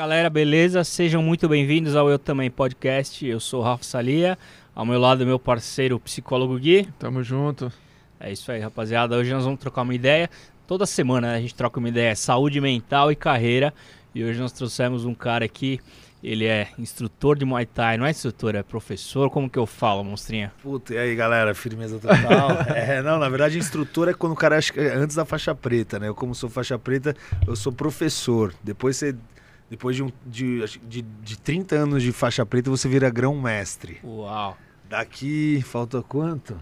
galera, beleza? Sejam muito bem-vindos ao Eu Também Podcast. Eu sou o Rafa Salia, ao meu lado meu parceiro o psicólogo Gui. Tamo junto. É isso aí, rapaziada. Hoje nós vamos trocar uma ideia. Toda semana né, a gente troca uma ideia, saúde mental e carreira. E hoje nós trouxemos um cara aqui, ele é instrutor de Muay Thai, não é instrutor, é professor, como que eu falo, monstrinha? Puta, e aí galera, firmeza total. é, não, na verdade, instrutor é quando o cara acha que é antes da faixa preta, né? Eu, como sou faixa preta, eu sou professor. Depois você. Depois de, um, de, de, de 30 anos de faixa preta, você vira grão-mestre. Uau! Daqui, falta quanto?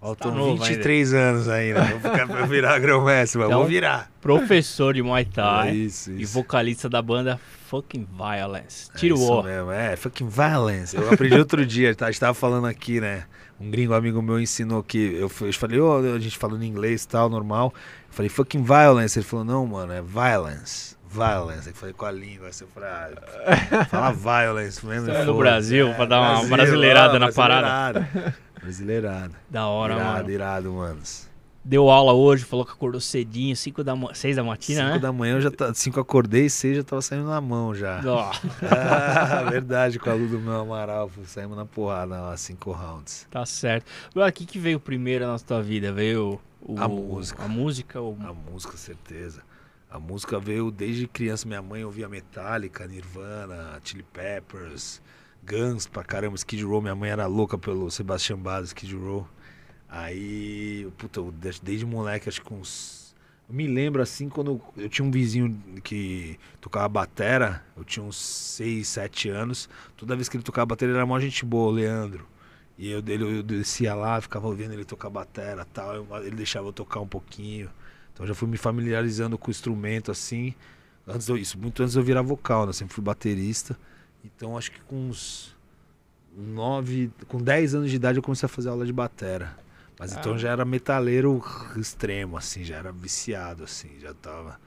Faltam Tá novo 23 anos ainda. Vou ficar pra virar grão-mestre, mas Então, vou virar. Professor de Muay Thai É isso, e isso. vocalista da banda Fucking Violence. Tira é o isso O. mesmo, é, fucking violence. Eu aprendi outro dia, tá? a gente tava falando aqui, né? Um gringo amigo meu ensinou que. Eu, eu falei, ô, a gente falando inglês e tal, normal. Eu falei, fucking violence. Ele falou, não, mano, é violence. Violence. Eu falei com a língua, assim, ah, fala violence mesmo. É foda. Brasil, pra dar uma Brasil, brasileirada ah, na parada. brasileirada. Brasileirada. Da hora, irado, mano. irado, manos. Deu aula hoje, falou que acordou cedinho, 5 da ma... 6 da matina, Cinco né? da manhã eu já tá. Cinco acordei, seis já tava saindo na mão já. Ó, ah, verdade, com a Lu do meu Amaral, saímos na porrada lá, cinco rounds. tá certo. Agora, o que, que veio primeiro na tua vida? Veio o... A música. A música ou... A música, certeza. A música veio desde criança. Minha mãe ouvia Metallica, Nirvana, Chili Peppers, Guns pra caramba, Skid Row. Minha mãe era louca pelo Sebastian Bach, Skid Row. Aí, puta, desde, moleque, acho que uns. Eu me lembro assim, quando eu tinha um vizinho que tocava batera, eu tinha uns 6, 7 anos. Toda vez que ele tocava batera, ele era mó gente boa, o Leandro. E eu, dele, eu descia lá, ficava ouvindo ele tocar batera tal. eu- ele deixava eu tocar um pouquinho. Então eu já fui me familiarizando com o instrumento assim. Antes eu- isso, muito antes eu virar vocal, né? Sempre fui baterista. Então acho que com uns 9, com 10 anos de idade eu comecei a fazer aula de batera. Mas então Ah. já era metaleiro extremo, assim, já era viciado, assim, já tava.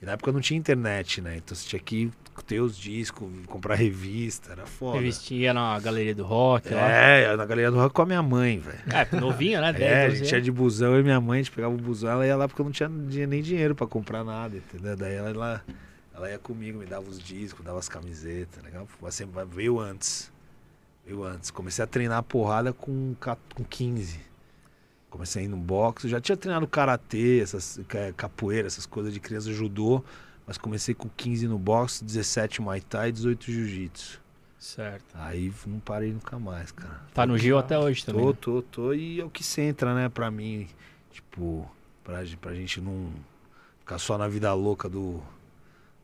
E na época não tinha internet, né? Então você tinha que ter os discos, comprar revista, era foda. Revistinha na galeria do rock lá. É, na galeria do rock com a minha mãe, velho. É, novinho, né? 10, É, a 12 gente ia de busão, e minha mãe, a gente pegava o busão, ela ia lá porque eu não tinha nem dinheiro pra comprar nada, entendeu? Daí ela, ela, ela ia comigo, me dava os discos, dava as camisetas, legal? Sempre veio antes. Veio antes. Comecei a treinar porrada com, com 15. Comecei a ir no boxe, já tinha treinado karatê, essas ca- capoeira, essas coisas de criança, judô, mas comecei com 15 no boxe, 17 muay thai, 18 jiu-jitsu. Certo. Aí não parei nunca mais, cara. Tá no Gil até hoje também. Tô, né? tô, tô. E é o que centra, né, pra mim. Tipo, pra, pra gente não ficar só na vida louca do,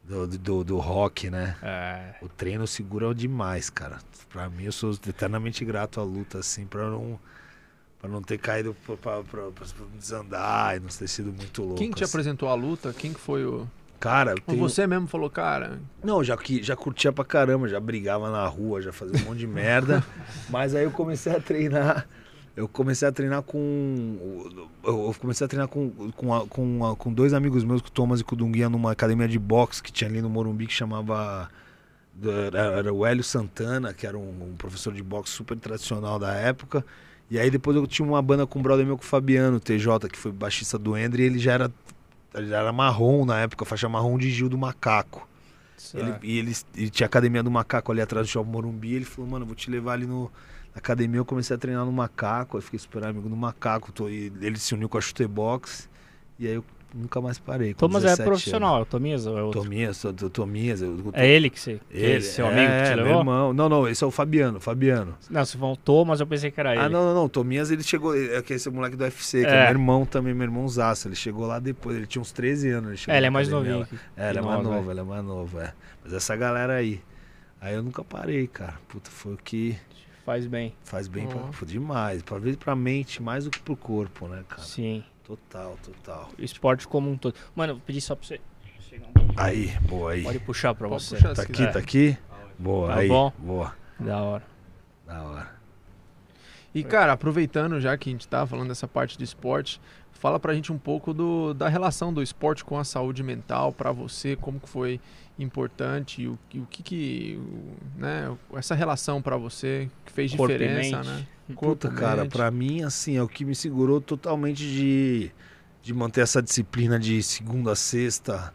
do, do, do rock, né? É, O treino segura demais, cara. Pra mim, eu sou eternamente grato à luta, assim, pra não, pra não ter caído pra desandar e não ter sido muito louco. Quem que te assim. apresentou a luta? Quem que foi o. Cara, tenho... Você mesmo falou, cara. Não, já, que, já curtia pra caramba, já brigava na rua, já fazia um monte de merda. Mas aí eu comecei a treinar. Eu comecei a treinar com. Eu comecei a treinar com, com, com, com dois amigos meus, com o Thomas e com o Dunguinha, numa academia de boxe que tinha ali no Morumbi que chamava. Era, era o Hélio Santana, que era um, um professor de boxe super tradicional da época. E aí depois eu tinha uma banda com um brother meu, com o Fabiano, TJ, que foi baixista do Endre, e ele já era, ele já era marrom na época, faixa marrom de Gil do Macaco. Ele, e ele, ele tinha a academia do macaco ali atrás do shopping Morumbi. Ele falou, mano, vou te levar ali no, na academia. Eu comecei a treinar no macaco. Aí fiquei super amigo do macaco. Tô, ele se uniu com a chutebox. E aí eu nunca mais parei. com Thomas é 17 profissional, é o Tomias ou é Anos. outro? Tominhas, tô- tô- Tominhas. eu- É ele que você. ele, é seu amigo que te é, levou? Meu irmão. Não, não, esse é o Fabiano. Fabiano. Não, você falou Thomas, eu pensei que era ele. Ah, não, não, não. Tominhas ele chegou. É que esse é o moleque do UFC, que é, É. meu irmão também, meu irmão Zaço. Ele chegou lá depois. Ele tinha uns 13 anos. Ele, É, ele é mais novinho. que- É, ele é mais novo, né? ele é mais novo, é. Mas essa galera aí. Aí eu nunca parei, cara. Puta, foi o que Faz bem. faz bem pra, Ó. pô, demais. Pra ver pra mente mais do que pro corpo, né, cara? Sim. Total, total. Esporte como um todo. Mano, eu pedi só pra você. um. Aí, boa aí. Pode puxar pra Pode você. puxar. Tá aqui, quiser. tá aqui? Boa, Tá aí. bom? Boa. Da hora. Da hora. E, cara, aproveitando já que a gente tá falando dessa parte do esporte, fala pra gente um pouco do, da relação do esporte com a saúde mental pra você, como que foi importante e o, e o que que, o- né, essa relação pra você que fez Corpo diferença, né? Puta, cara, pra mim, assim, é o que me segurou totalmente de, de manter essa disciplina de segunda a sexta,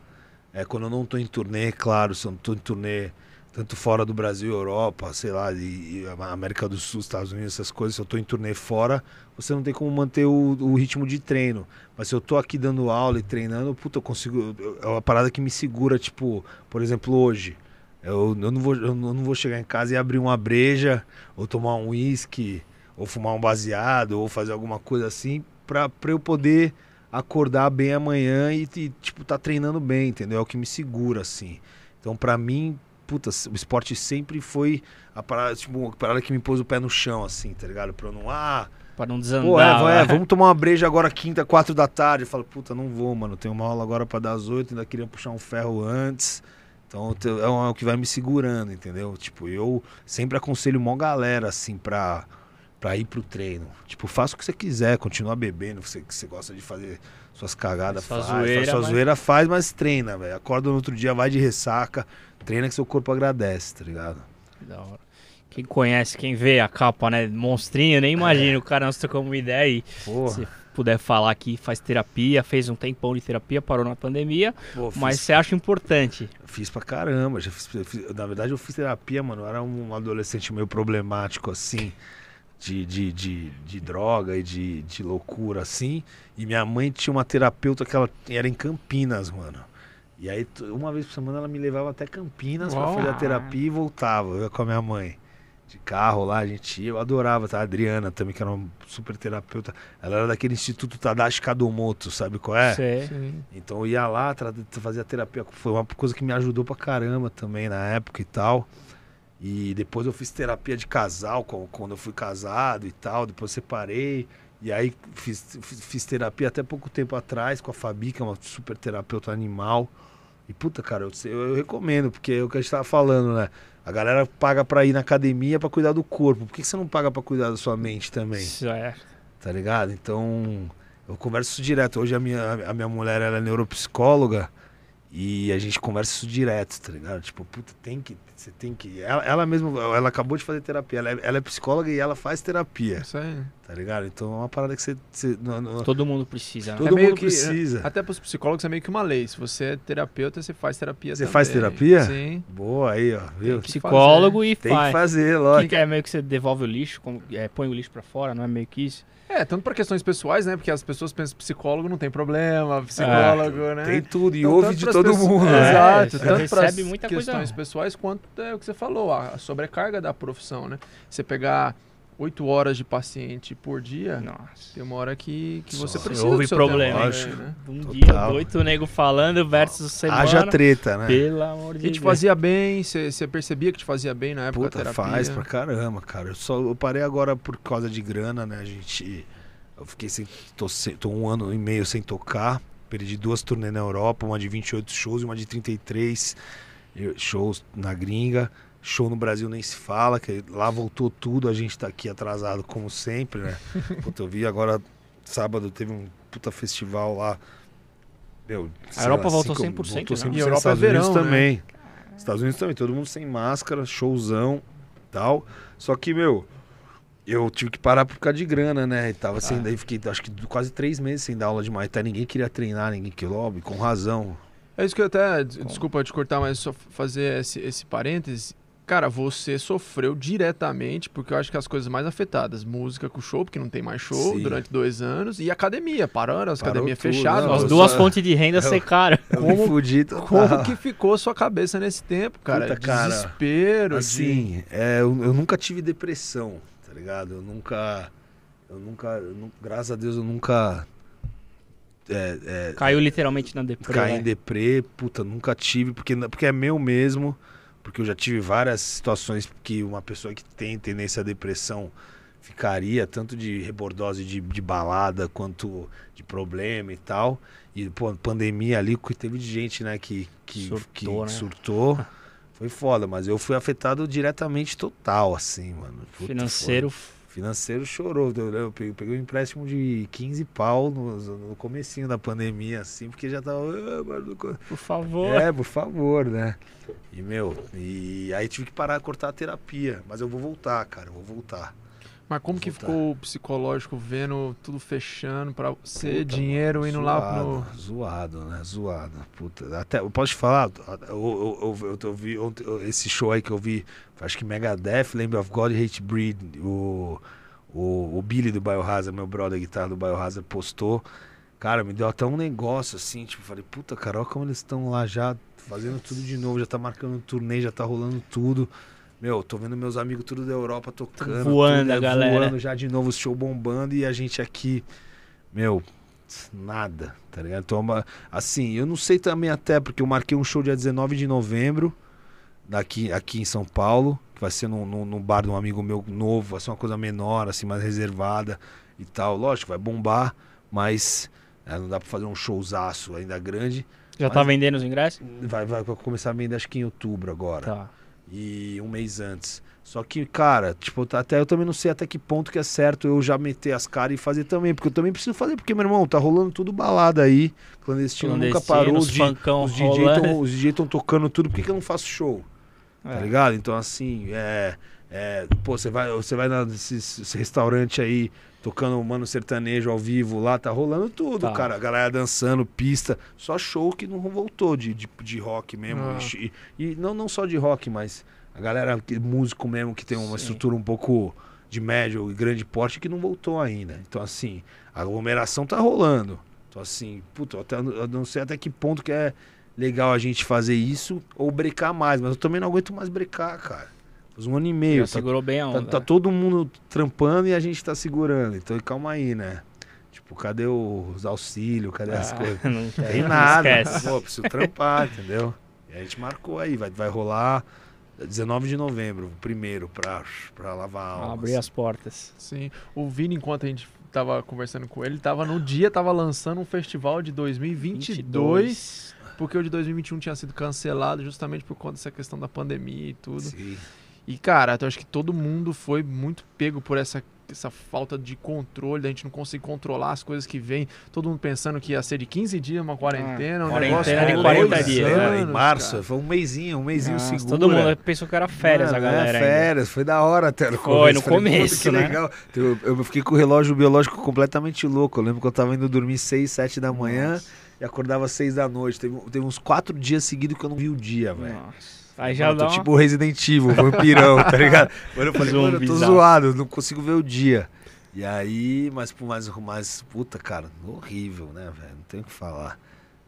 É quando eu não tô em turnê, claro, se eu não tô em turnê tanto fora do Brasil, Europa, sei lá, e, e América do Sul, Estados Unidos, essas coisas, se eu tô em turnê fora, você não tem como manter o, o ritmo de treino. Mas se eu tô aqui dando aula e treinando, puta, eu consigo. É uma parada que me segura, tipo, por exemplo, hoje. Eu, eu, não vou, eu não vou chegar em casa e abrir uma breja, ou tomar um uísque, ou fumar um baseado, ou fazer alguma coisa assim, pra, pra eu poder acordar bem amanhã e, e, tipo, tá treinando bem, entendeu? É o que me segura, assim. Então, pra mim, puta, o esporte sempre foi a parada, tipo, a parada que me pôs o pé no chão, assim, tá ligado? Pra eu não, ah... Pra não desandar. Pô, é, é, vamos tomar uma breja agora quinta, quatro da tarde. Eu falo, puta, não vou, mano. Tenho uma aula agora para dar as oito, ainda queria puxar um ferro antes. Então é o que vai me segurando, entendeu? Tipo, eu sempre aconselho uma galera, assim, pra, pra ir pro treino. Tipo, faça o que você quiser, continua bebendo, você, que você gosta de fazer suas cagadas, faz. Zoeira, sua mas... zoeira faz, mas treina, velho. Acorda no outro dia, vai de ressaca, treina que seu corpo agradece, tá ligado? Da hora. Quem conhece, quem vê a capa, né? Monstrinho, nem imagina. É. O cara nós trocamos uma ideia aí. Porra. Se puder falar que faz terapia, fez um tempão de terapia, parou na pandemia. Pô, mas você acha importante? Fiz pra caramba. Já fiz, fiz, na verdade, eu fiz terapia, mano. Eu era um adolescente meio problemático, assim. De, de, de, de, droga e de, de loucura, assim. E minha mãe tinha uma terapeuta que ela era em Campinas, mano. E aí, uma vez por semana, ela me levava até Campinas para fazer a terapia e voltava. Eu ia com a minha mãe de carro lá, a gente ia, eu adorava, tá? A Adriana também, que era uma super terapeuta. Ela era daquele Instituto Tadashi Kadomoto, sabe qual é? Sim. Então eu ia lá, fazia terapia, foi uma coisa que me ajudou pra caramba também na época e tal. E depois eu fiz terapia de casal, quando eu fui casado e tal, depois separei. E aí fiz, fiz, terapia até pouco tempo atrás com a Fabi, que é uma super terapeuta animal. E puta, cara, eu, eu, eu recomendo, porque é o que a gente tava falando, né? A galera paga pra ir na academia para cuidar do corpo. Por que, que você não paga para cuidar da sua mente também? Isso é. Tá ligado? Então, eu converso isso direto. Hoje a minha, a minha mulher ela é neuropsicóloga e a gente conversa isso direto, tá ligado? Tipo, puta, tem que. Você tem que. Ela, ela mesma, ela acabou de fazer terapia. Ela é, ela é, psicóloga e ela faz terapia. Isso aí. Tá ligado? Então é uma parada que você. você não, não... Todo mundo precisa. Né? Todo é mundo que, precisa. Até para os psicólogos é meio que uma lei. Se você é terapeuta, você faz terapia Você também. faz terapia? Sim. Boa aí, ó. Viu? Psicólogo e tem faz. Tem que fazer, lógico. Que é meio que você devolve o lixo, é, põe o lixo para fora, não é meio que isso? É, tanto para questões pessoais, né? Porque as pessoas pensam psicólogo não tem problema, psicólogo, é, né? Tem tudo e então, ouve de todo mundo. É, Exato, é, tanto para questões pessoais quanto é o que você falou, a sobrecarga da profissão, né? Você pegar oito horas de paciente por dia, Nossa. tem uma hora que, que você precisa Houve problema, né? Um Total. dia, oito nego falando versus semana. Haja treta, né? Pelo amor de Deus. E te fazia bem, você percebia que te fazia bem na época Puta, faz pra caramba, cara. Eu só eu parei agora por causa de grana, né? A gente... Eu fiquei sem... Tô, sem, tô um ano e meio sem tocar. Perdi duas turnês na Europa, uma de 28 shows e uma de 33 shows na gringa. Show no Brasil nem se fala, que lá voltou tudo, a gente tá aqui atrasado como sempre, né? Puta, eu vi agora, sábado teve um puta festival lá. Meu, a Europa lá, voltou 100%, voltou 100%, né? E Europa Estados é verão, Unidos né? também. Estados Unidos também, todo mundo sem máscara, showzão tal. Só que, meu, eu tive que parar por causa de grana, né? E tava sem, ah. daí fiquei acho que quase três meses sem dar aula de Muay Thai. Ninguém queria treinar, ninguém queria, óbvio, com razão. É isso que eu até, desculpa te cortar, mas só fazer esse, esse parêntese. Cara, você sofreu diretamente, porque eu acho que as coisas mais afetadas, música com show, porque não tem mais show Sim. durante dois anos, e academia, pararam, as academias fechadas. As duas só... fontes de renda eu, secaram. Eu como, fudido, como que ficou sua cabeça nesse tempo, cara? Puta, cara Desespero. Assim, de... é, eu, eu, nunca tive depressão, tá ligado? Eu nunca. Eu nunca. Eu, graças a Deus eu nunca. É, é, Caiu literalmente na deprê. Caí em né? deprê, puta, nunca tive, porque, porque é meu mesmo porque eu já tive várias situações que uma pessoa que tem tendência à depressão ficaria, tanto de rebordose de, de balada quanto de problema e tal. E, pô, pandemia ali, teve gente, né, que, que surtou. Que né? surtou. Foi foda, mas eu fui afetado diretamente total, assim, mano. Puta, Financeiro. Financeiro chorou. Eu peguei, um empréstimo de 15 pau no, no comecinho da pandemia, assim, porque já tava. Ah, por favor. É, por favor, né? E, meu, e aí tive que parar de cortar a terapia. Mas eu vou voltar, cara, eu vou voltar. Mas como que Voltar. ficou o psicológico vendo tudo fechando pra ser Puta, dinheiro mano, indo lá zoado, no. Zoado, né? Zoado. Puta. Até, eu posso te falar? Eu, eu, eu, eu, vi ontem, esse show aí que eu vi, acho que Megadeth, Lamb of God e Hate Breed, o, o, o Billy do Biohazard, meu brother guitarra do Biohazard, postou. Cara, me deu até um negócio assim, tipo, falei, puta, cara, olha como eles estão lá já fazendo tudo de novo, já tá marcando turnê, já tá rolando tudo. Meu, tô vendo meus amigos tudo da Europa tocando. voando tudo, a é, galera. Voando já de novo, os show bombando e a gente aqui, meu, nada, tá ligado? Então, assim, eu não sei também até, porque eu marquei um show dia 19 de novembro, daqui, aqui em São Paulo, que vai ser no, no, no bar de um amigo meu novo, vai ser uma coisa menor, assim, mais reservada e tal. Lógico, vai bombar, mas é, não dá pra fazer um showzaço ainda grande. Já tá Mas- vendendo os ingressos? Vai, vai começar a vender acho que em outubro agora Tá. e um mês antes. Só que, cara, tipo, até eu também não sei até que ponto que é certo eu já meter as caras e fazer também, porque eu também preciso fazer, porque, meu irmão, tá rolando tudo balada aí, clandestino, nunca parou, os, os DJ tão- os DJ estão tocando tudo, por que, que eu não faço show? Tá É. ligado? Então, assim, é. é, pô, você vai, você vai nesse restaurante aí, tocando um mano sertanejo ao vivo lá, tá rolando tudo, Tá. cara. A galera dançando, pista. Só show que não voltou de, de, de rock mesmo. Ah. E, e não, não só de rock, mas a galera, músico mesmo, que tem uma Sim. estrutura um pouco de médio e grande porte que não voltou ainda. Então, assim, a aglomeração tá rolando. Então, assim, puta, eu, até, eu não sei até que ponto que é legal a gente fazer isso ou brecar mais, mas eu também não aguento mais brecar, cara. Faz um ano e meio. Já Tá, segurou bem a tá- onda. tá todo mundo trampando e a gente tá segurando. Então, calma aí, né? Tipo, cadê os auxílios? Cadê as Ah, coisas? Não tem, não nada. Esquece. Pô, preciso trampar, entendeu? E a gente marcou aí, vai, vai rolar 19 de novembro, o primeiro, pra, pra lavar a alma. Abrir as portas. Sim. O Vini, enquanto a gente tava conversando com ele, tava no dia, tava lançando um festival de 2022, porque o de 2021 tinha sido cancelado justamente por conta dessa questão da pandemia e tudo. Sim. E, cara, eu acho que todo mundo foi muito pego por essa, essa falta de controle, da gente não conseguir controlar as coisas que vêm. Todo mundo pensando que ia ser de 15 dias uma quarentena, um quarentena negócio de com 40 dois dias, anos, em março, cara. foi um mêsinho, um mêsinho Nossa, seguro. todo mundo pensou que era férias a Mano, galera. É, ainda. férias, foi da hora até no Foi, começo. no Falei, puta, começo, que né? legal. Eu, eu fiquei com o relógio biológico completamente louco. Eu lembro que eu tava indo dormir 6, 7 da manhã Nossa. E acordava 6 da noite. Teve, teve uns 4 dias seguidos que eu não vi o dia, velho. Nossa. Aí já Mano, tô tipo Resident Evil, vampirão, tá ligado? Mano, eu falei, mano, eu tô zoado, não consigo ver o dia. E aí, mas por mais, mais puta, cara, horrível, né, velho? Não tem o que falar.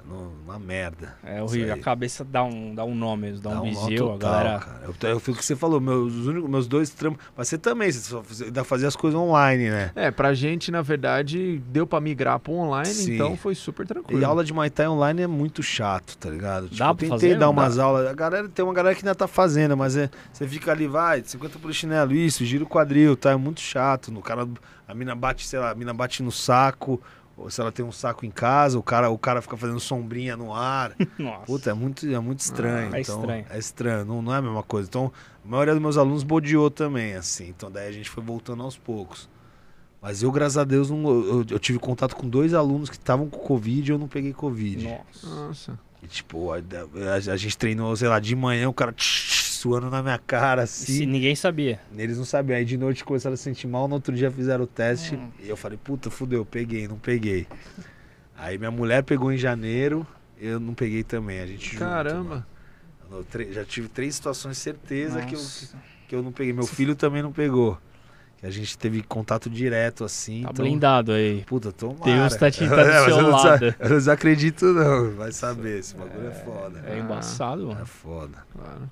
Uma merda. É horrível. A cabeça dá um, dá um nó mesmo, dá, um. A total, galera... cara. Eu, eu fui o que você falou, meus, únicos, meus dois trampos. Mas você também, você só você ainda fazia as coisas online, né? É, pra gente, na verdade, deu pra migrar pro online, Sim. então foi super tranquilo. E aula de Muay Thai online é muito chato, tá ligado? Tipo, Dá eu pra tentei fazer? dar umas aulas. A galera, tem uma galera que ainda tá fazendo, mas é, você fica ali, vai, 50 por chinelo, isso, gira o quadril, tá? É muito chato. No cara, a mina bate, sei lá, a mina bate no saco, ou se ela tem um saco em casa, o cara, o cara fica fazendo sombrinha no ar. Nossa. Puta, é muito, é muito estranho. Ah, é então, estranho. É estranho, não, não é a mesma coisa. Então, a maioria dos meus alunos bodeou também, assim. Então, daí a gente foi voltando aos poucos. Mas eu, graças a Deus, não- eu, eu tive contato com dois alunos que estavam com Covid e eu não peguei Covid. Nossa. Nossa. E, tipo, a, a- a gente treinou, sei lá, de manhã, o cara tch, tch, suando na minha cara, E se assim. ninguém sabia. Eles não sabiam. Aí de noite começaram a sentir mal, no outro dia fizeram o teste. Hum. E eu falei, puta, fudeu, peguei, não peguei. Aí minha mulher pegou em janeiro, eu não peguei também. A gente junto, Caramba. mano. Eu já tive três situações certeza que eu, que eu não peguei. Meu filho também não pegou. Que a gente teve contato direto assim. Tá então, blindado aí. Puta, tomara. Deus tá te- tá do É, seu eu não lado. Eu não desacredito não, vai saber. Esse bagulho é, foda. É embaçado, É mano. foda, Claro.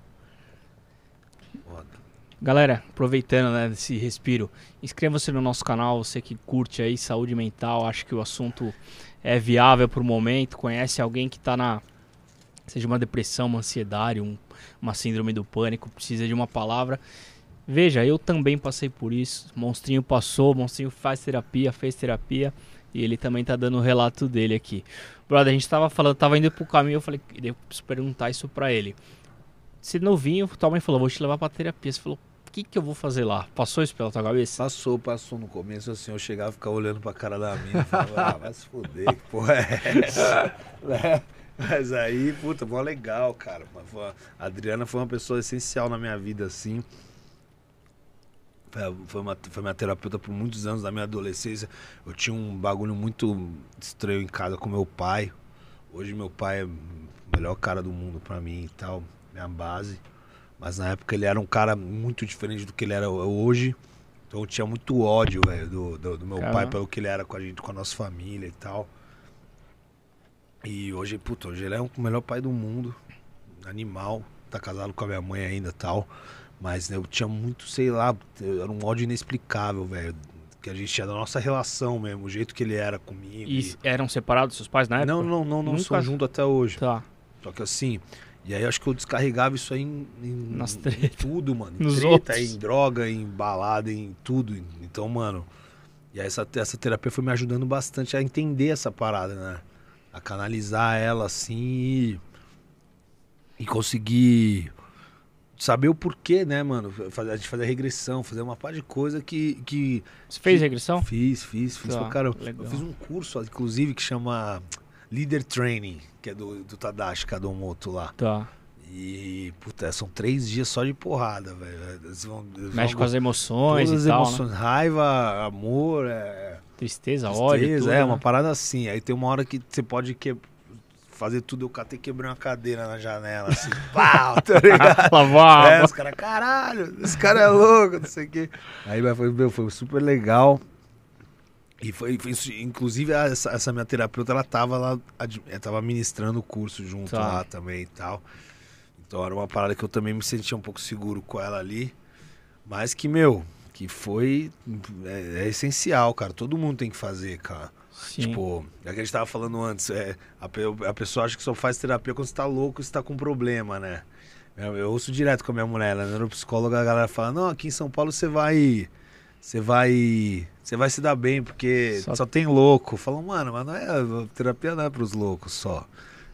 Galera, aproveitando né, desse respiro, inscreva-se no nosso canal, você que curte aí saúde mental, acha que o assunto é viável pro momento, conhece alguém que tá na seja uma depressão, uma ansiedade, um- uma síndrome do pânico, precisa de uma palavra. Veja, eu também passei por isso. Monstrinho passou, Monstrinho faz terapia, fez terapia e ele também tá dando o relato dele aqui. Brother, a gente tava falando, tava indo pro caminho, eu falei, preciso perguntar isso pra ele. Você novinho, tua mãe falou, vou te levar pra terapia. Você falou, o que que eu vou fazer lá? Passou isso pela tua cabeça? Passou, passou no começo assim, eu chegava e ficava olhando pra cara da mina e falava, ah, vai se fuder, que porra é essa? Né? Mas aí, puta, mó legal, cara. A Adriana foi uma pessoa essencial na minha vida, assim. Foi, uma, foi minha terapeuta por muitos anos da minha adolescência. Eu tinha um bagulho muito estranho em casa com meu pai. Hoje meu pai é o melhor cara do mundo pra mim e tal, minha base. Mas na época ele era um cara muito diferente do que ele era hoje. Então eu tinha muito ódio, velho, do, do, do, meu Caramba. pai pelo que ele era com a gente, com a nossa família e tal. E hoje, puta, hoje ele é o melhor pai do mundo. Animal. Tá casado com a minha mãe ainda e tal. Mas né, eu tinha muito, sei lá, era um ódio inexplicável, velho. Que a gente tinha da nossa relação mesmo, o jeito que ele era comigo. E eram separados seus pais na época? Não, não, não, não Nunca- são juntos até hoje. Tá. Só que assim, e aí acho que eu descarregava isso aí em, em- Nas em tudo, mano. Em Nos treta, outros. em droga, em balada, em tudo. Então, mano. E aí essa, essa terapia foi me ajudando bastante a entender essa parada, né? A canalizar ela assim e, e conseguir saber o porquê, né, mano? A gente fazer regressão, fazer uma par de coisa que, que Você fez regressão? Fiz, fiz, fiz Tá, caramba. legal. Eu fiz um curso, inclusive, que chama Leader Training, que é do, do Tadashi Kadomoto lá. Tá. E, puta, são três dias só de porrada, velho. Mexe vão- com as emoções todas as e tal, emoções, raiva, amor, é, né? Tristeza, ódio, tristeza, é né? uma parada assim. Aí tem uma hora que você pode que... fazer tudo. Eu catei quebrei uma cadeira na janela, assim, pau, tá ligado? Lavar. É, os caras, caralho, esse cara é louco, não sei o quê. Aí foi, meu, foi super legal. E foi, foi isso, inclusive, essa, essa minha terapeuta, ela tava lá, ad- ela tava ministrando o curso junto Tá. lá também e tal. Então era uma parada que eu também me sentia um pouco seguro com ela ali. Mas que, meu, que foi. É, é essencial, cara. Todo mundo tem que fazer, cara. Sim. Tipo, é o que a gente tava falando antes. É, a, a pessoa acha que só faz terapia quando você tá louco e você tá com problema, né? Eu, eu ouço direto com a minha mulher, ela é neuropsicóloga, a galera fala, não, aqui em São Paulo você vai. Você vai. Você vai se dar bem, porque Só- só, tem louco. Falam, mano, mas não é. Terapia não é pros loucos só.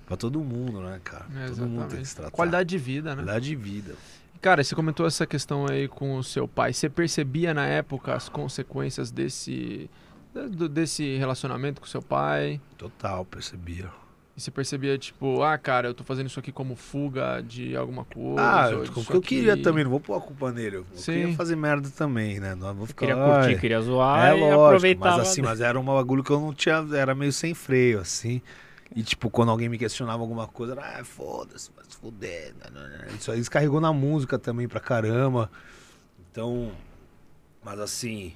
Pra todo mundo, né, cara? É, todo mundo tem que se tratar. Qualidade de vida, né? Qualidade de vida. Cara, você comentou essa questão aí com o seu pai. Você percebia na época as consequências desse, desse relacionamento com o seu pai? Total, percebia. E você percebia, tipo, ah, cara, eu tô fazendo isso aqui como fuga de alguma coisa? Ah, ou o disso que eu queria também, não vou pôr a culpa nele. Eu Sim. queria fazer merda também, né? Não vou ficar. Queria "Ai, curtir, queria zoar É e lógico, aproveitava. mas assim, mas era um bagulho que eu não tinha, era meio sem freio, assim. E tipo, quando alguém me questionava alguma coisa, era, ah, foda-se, vai se fuder. né, né, né." Isso aí descarregou na música também pra caramba. Então, mas assim,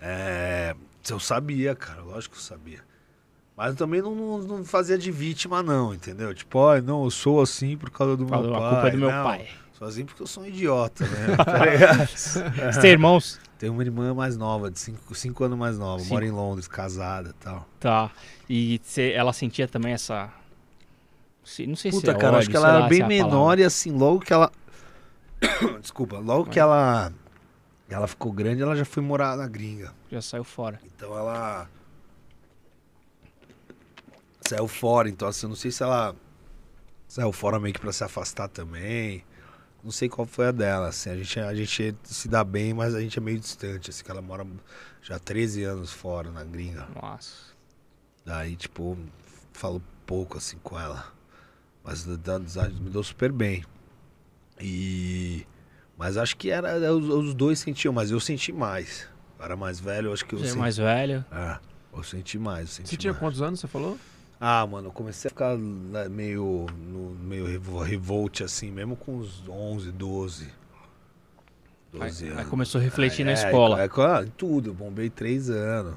é, eu sabia, cara, lógico que eu sabia. Mas eu também não, não, fazia de vítima, não, entendeu? Tipo, ó, não, eu sou assim por causa do Falou, meu a pai. culpa é do meu não, pai. Sou assim porque eu sou um idiota, né? tá? Você tem irmãos? Tem uma irmã mais nova, de 5 anos mais nova, Cinco. mora em Londres, casada e tal. Tá. E você- ela sentia também essa. se- Não sei se Puta, é cara, ódio, acho que ela lá era se bem é a menor palavra. e assim, logo que ela. Desculpa, logo que ela. Ela ficou grande, ela já foi morar na gringa. Já saiu fora. Então ela. Saiu fora, então assim, eu não sei se ela. Saiu fora meio que pra se afastar também. Não sei qual foi a dela, assim. A gente, a gente se dá bem, mas a gente é meio distante, assim, que ela mora já há 13 anos fora na gringa. Nossa. Daí, tipo, falo pouco assim com ela. Mas da- da- me deu super bem. E. Mas acho que era. Os, os dois sentiam, mas eu senti mais. Eu era mais velho, eu acho que eu Você é senti. mais velho. É, eu senti mais. Eu senti Você tinha mais. quantos anos, você falou? Ah, mano, eu comecei a ficar né, meio. No, meio revo- revolt assim, mesmo com uns 11, 12. 12 Aí, anos. aí começou a refletir na É, escola. É, é, em tudo, bombei três anos.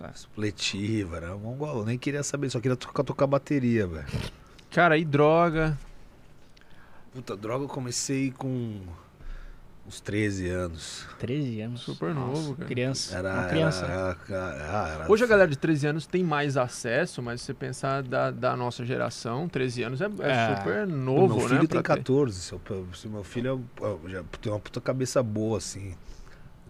Nossa. Supletiva, era mongol. Eu nem queria saber, só queria tocar, tocar bateria, velho. Cara, e droga? Puta, droga eu comecei com uns 13 anos. 13 anos. Super novo, cara. Criança. Era. uma criança. Era, era- ah, era- Hoje a galera de 13 anos tem mais acesso, mas se você pensar da, da nossa geração, 13 anos é, é É. super novo, meu filho né? tem pra ter. 14. Seu, se meu filho é- é- já tem uma puta cabeça boa, assim.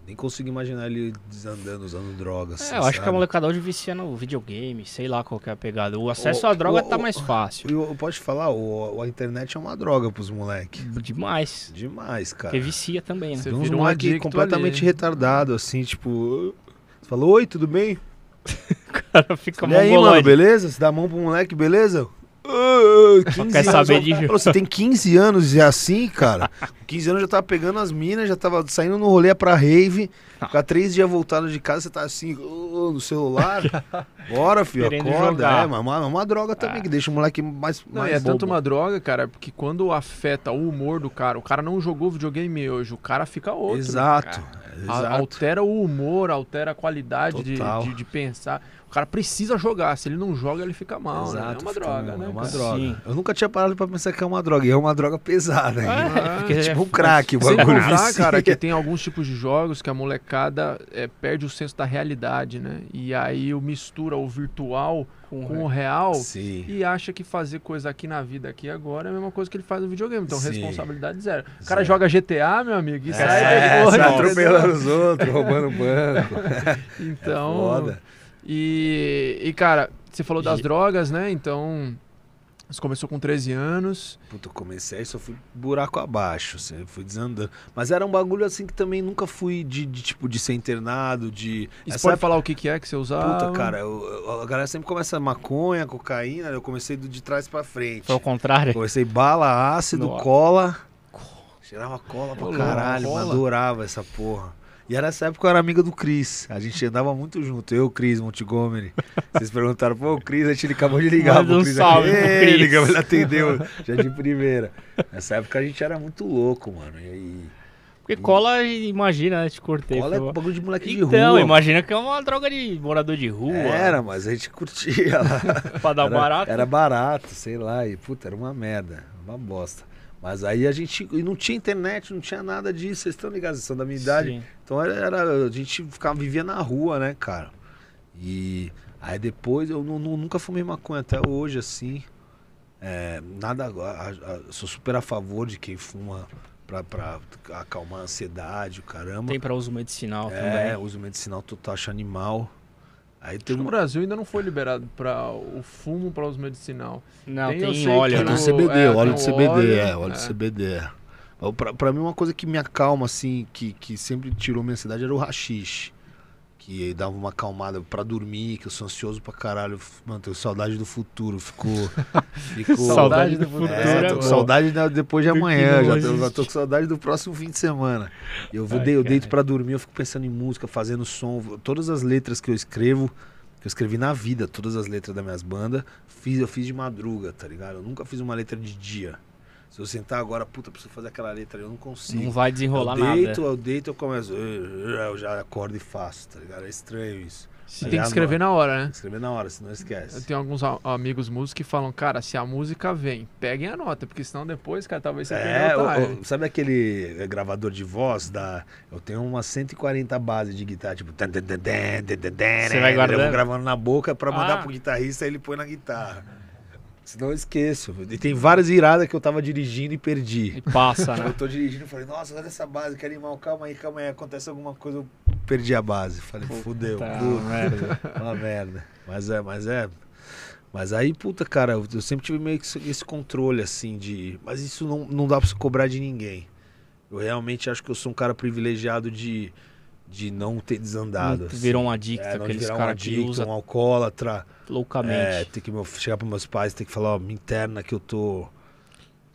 Nem consigo imaginar ele desandando, usando drogas. assim, É, eu acho que a sabe? molecada hoje vicia no videogame, sei lá qual que é a pegada. O acesso Ô, à droga ô, tá ô, mais fácil. Eu, eu posso te falar, o, a internet é uma droga pros moleques. Demais. Demais, cara. Porque vicia também, né? Você Tem uns vira um completamente ali. retardado, assim, tipo. Você falou, oi, tudo bem? O cara fica e aí, mano, beleza? Você dá a mão pro moleque, beleza? Só 15 quer anos. saber de falou, Você tem 15 anos e é assim, cara? Com 15 anos já tava pegando as minas, já tava saindo no rolê pra rave. Ficar três dias voltado de casa, você tá assim, no celular. Bora, filho, Querendo acorda. jogar. É, mas é uma, é uma droga também, Ah. que deixa o moleque mais. Não, mais é tanto bobo. uma droga, cara, porque quando afeta o humor do cara, o cara não jogou videogame hoje, o cara fica outro. né, Exato. cara? é, A- exato. Altera o humor, altera a qualidade de, de, de pensar. O cara precisa jogar, se ele não joga, ele fica mal. né? É uma droga, um- né? É uma cara? droga. Sim. Eu nunca tinha parado pra pensar que é uma droga. E é uma droga pesada. hein? É, É é- tipo um crack, o Sem bagulho. contar, vicia. cara, que tem alguns tipos de jogos que a molecada é, perde o senso da realidade, né? E aí o mistura o virtual Com com o real Sim. e acha que fazer coisa aqui na vida aqui agora é a mesma coisa que ele faz no videogame. Então, Sim. responsabilidade zero. O cara Zero. joga GTA, meu amigo, e sai É, depois, sai entendeu? atropelando os outros, roubando banco. Então, Foda. E, e, cara, você falou das Ge- drogas, né? Então, você começou com 13 anos. Puta, eu comecei, só fui buraco abaixo, assim, fui desandando. Mas era um bagulho assim que também nunca fui de, de, tipo, de ser internado, de... E você Essa pode época- falar o que, que é que você usava? Puta, cara, eu- eu- a galera sempre começa maconha, cocaína, eu comecei do, de trás pra frente. Foi ao contrário. Comecei bala, ácido, Nossa. cola. Cheirava cola pra Ô, caralho, cola. mano, adorava essa porra. E era essa época eu era amiga do Cris. A gente andava muito junto, eu, o Cris, Montgomery. Vocês perguntaram, pô, o Cris, a gente acabou de ligar Manda pro um Cris. salve aqui. pro Cris. ele atendeu, já de primeira. Nessa época a gente era muito louco, mano. E aí, Porque cola, imagina, né? Te cortei. cola é foi- bagulho de moleque de Então, rua. imagina que é uma droga de morador de rua. Era, mas a gente curtia lá. Pra dar era, barato. Era barato, sei lá, e puta, era uma merda, uma bosta. Mas aí a gente. E não tinha internet, não tinha nada disso. Vocês estão ligados, vocês são da minha idade. Sim. Então era, era- a gente ficava, vivia na rua, né, cara? E aí depois eu nu- nu- nunca fumei maconha até hoje, assim. É, nada agora. a- a- sou super a favor de quem fuma pra, pra acalmar a ansiedade, o caramba. Tem pra uso medicinal é, também. uso medicinal total, acho animal. Aí tem no uma. Brasil ainda não foi liberado para o fumo para uso medicinal. Não, Tem, tem, óleo, né? o o- CBD, é, óleo tem de o CBD, óleo, é, óleo de é. CBD. Pra mim, uma coisa que me acalma, assim, que, que sempre tirou minha ansiedade era o rachixe. Que dava uma acalmada pra dormir, que eu sou ansioso pra caralho. Mano, tenho saudade do futuro. Ficou. ficou Saudade do futuro. É, é tô com saudade da- depois de amanhã. Já tô, já tô com saudade do próximo fim de semana. Eu, vou Ai, de- eu deito pra dormir, eu fico pensando em música, fazendo som. Todas as letras que eu escrevo, que eu escrevi na vida, todas as letras das minhas bandas, fiz, eu fiz de madruga, tá ligado? Eu nunca fiz uma letra de dia. Se eu sentar agora, puta, preciso fazer aquela letra, eu não consigo. Não vai desenrolar eu deito, nada. eu deito, eu começo. Eu já acordo e faço, tá ligado? É estranho isso. Você tem é que escrever na hora, né? Escrever na hora, senão Eu esquece. tenho alguns amigos músicos que falam, cara, se a música vem, peguem a nota, porque senão depois, cara, talvez você É, sabe aquele eh, gravador de voz da. Eu tenho umas 140 bases de guitarra, tipo. Você vai guardando? Eu vou gravando na boca pra mandar Ah. pro guitarrista ele põe na guitarra. Senão eu esqueço. E tem várias iradas que eu tava dirigindo e perdi. E passa, Eu né? tô dirigindo e falei, nossa, olha essa base, que animal, calma aí, calma aí, acontece alguma coisa, eu perdi a base. Falei, fudeu, Tá, puta, merda. uma merda. Mas é, mas é. Mas aí, puta, cara, eu eu sempre tive meio que esse- esse controle, assim, de. Mas isso não, não dá pra se cobrar de ninguém. Eu realmente acho que eu sou um cara privilegiado de, de não ter desandado. assim. Virou um adicto, é, não aqueles virar um caras que adicto, usam um alcoólatra. É, loucamente. ter que meu- chegar pros meus pais, ter que falar, ó, me interna que eu tô.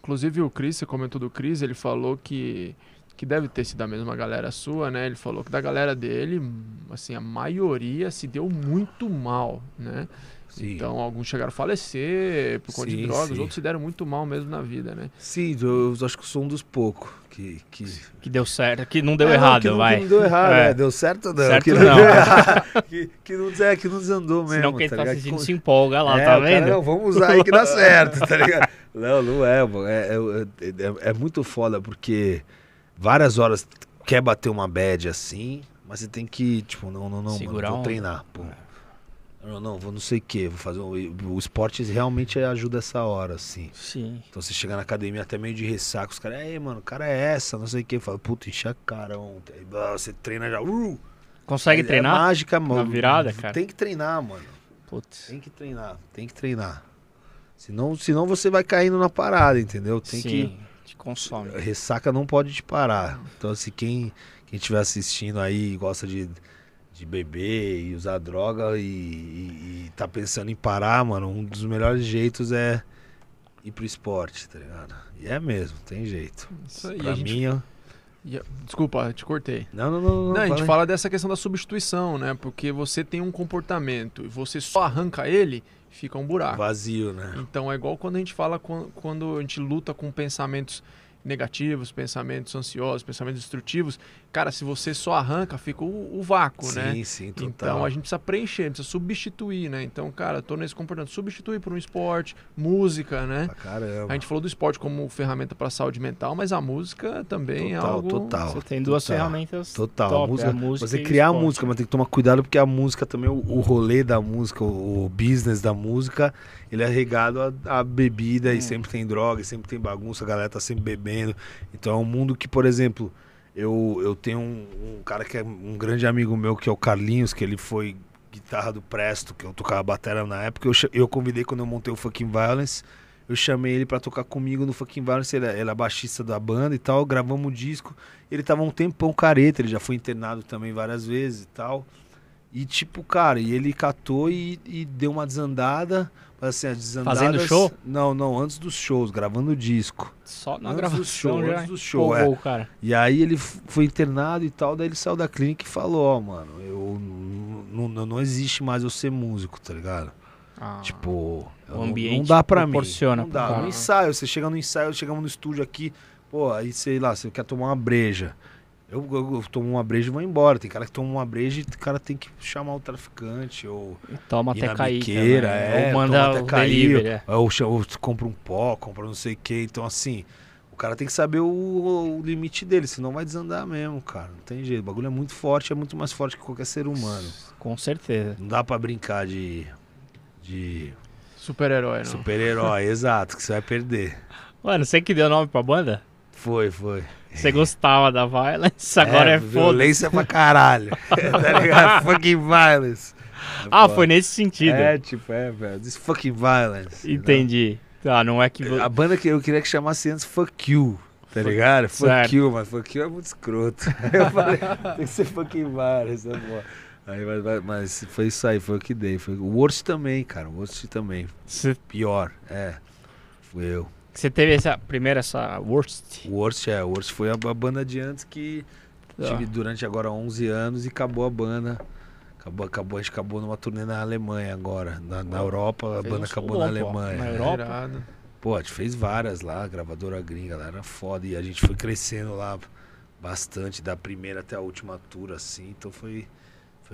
Inclusive o Chris, você comentou do Chris, ele falou que, que deve ter sido a mesma galera sua, né? Ele falou que da galera dele, assim, a maioria se deu muito mal, né? Sim. Então alguns chegaram a falecer por conta de Sim, drogas, sim. outros se deram muito mal mesmo na vida, né? Sim, eu, acho que eu sou um dos poucos que. que... Que deu certo, que não deu É, não, errado, que não, vai. Que não deu errado, É. é. Deu certo ou não? Certo que não. deu errado. que, que, não, é, que não desandou mesmo. Senão quem tá, ligado? assistindo Que- se empolga lá, é, tá o cara, vendo? não, vamos usar aí que dá certo, tá ligado? Não, não é, mano. É, é, é, é muito foda porque várias horas quer bater uma bad assim, mas você tem que, tipo, não, não, não, Segurar mano, vou um- treinar, pô. Não, não, vou não sei o que, vou fazer. um- O esporte realmente ajuda essa hora, assim. Sim. Então você chega na academia até meio de ressaca, os caras, ei, mano, o cara é essa, não sei o que. Fala, puta, enchi a cara ontem. Aí, você treina já. Uh, Consegue é, treinar? É mágica, mano. virada, cara? Tem que treinar, mano. Putz. Tem que treinar, tem que treinar. Senão, senão você vai caindo na parada, entendeu? Tem Sim, te consome. que. Ressaca não pode te parar. Então, assim, quem quem estiver assistindo aí e gosta de, de beber e usar droga e, e, e tá pensando em parar, mano, um dos melhores jeitos é ir pro esporte, tá ligado? E é mesmo, tem jeito. Isso aí, pra gente- mim, Desculpa, te cortei. não, não, não, não. Não, a gente fala aí. fala dessa questão da substituição, né? Porque você tem um comportamento e você só arranca ele, fica um buraco. vazio, né? Então é igual quando a gente fala quan- quando a gente luta com pensamentos negativos, pensamentos ansiosos, pensamentos destrutivos. Cara, se você só arranca, fica o, o vácuo, sim, né? sim, total. Então a gente precisa preencher, precisa substituir, né? Então, cara, tô nesse comportamento, substituir por um esporte, música, né? Pra caramba. A gente falou do esporte como ferramenta para saúde mental, mas a música também é Total, algo total. Você tem duas total. ferramentas Total, top, a música, é a música você criar a música, mas tem que tomar cuidado porque a música também, o, o rolê da música, o, o business da música, ele é regado a, a bebida Hum. e sempre tem droga, e sempre tem bagunça, a galera tá sempre bebendo. Então é um mundo que, por exemplo, eu, eu tenho um, um cara que é um grande amigo meu, que é o Carlinhos, que ele foi guitarra do Presto, que eu tocava bateria na época, eu, eu convidei quando eu montei o Fucking Violence, eu chamei ele pra tocar comigo no Fucking Violence, ele é, ele é baixista da banda e tal, gravamos o disco, ele tava um tempão careta, ele já foi internado também várias vezes e tal. E tipo, cara, e ele catou e, e deu uma desandada, assim, as desandadas... Fazendo show? Não, não, antes dos shows, gravando disco. Só na Antes do gravação show, já antes do show, empolgou é. cara. E aí ele foi internado e tal, daí ele saiu da clínica e falou, ó, mano, eu não, não existe mais eu ser músico, tá ligado? Ah, Tipo, o não- ambiente não dá pra mim. Não dá. cara. No ensaio, você chega no ensaio, chegamos no estúdio aqui, pô, aí sei lá, você quer tomar uma breja. Eu, eu, eu tomo uma breja e vou embora. Tem cara que toma uma breja e o cara tem que chamar o traficante ou toma ir até cair. biqueira, é, Ou toma manda até cair, é. ou, ou compra um pó, compra não sei o que. Então, assim, o cara tem que saber o, o limite dele, senão vai desandar mesmo, cara. Não tem jeito. O bagulho é muito forte, é muito mais forte que qualquer ser humano. Com certeza. Não dá pra brincar de, de super-herói, não. super-herói, exato, que você vai perder. Mano, você que deu nome pra banda? Foi, foi. Você gostava da Violence, agora é, foda. Violência pra caralho. tá ligado? fucking violence. É Ah, foi nesse sentido. É, tipo, é, velho. This fucking violence. Entendi. Tá, não é que. A banda que eu queria que chamasse antes Fuck You, tá ligado? Fuck Certo. You, mas Fuck You é muito escroto. eu falei, tem que ser fucking violence, é bom. Aí, mas, mas- foi isso aí, foi o que dei. Foi... O Worst também, cara, o Worst também. Você Pior, é. Fui eu. Você teve essa primeira, essa worst. Worst é, Worst foi a, a banda de antes que Tá. tive durante agora 11 anos e acabou a banda. Acabou, acabou, a gente acabou numa turnê na Alemanha agora. Na, na Europa, a Fez banda um acabou na bom, pô. Alemanha. Na. Europa. Irado. Pô, a gente fez várias lá, gravadora gringa, lá era foda. E a gente foi crescendo lá bastante, da primeira até a última tour, assim. Então foi.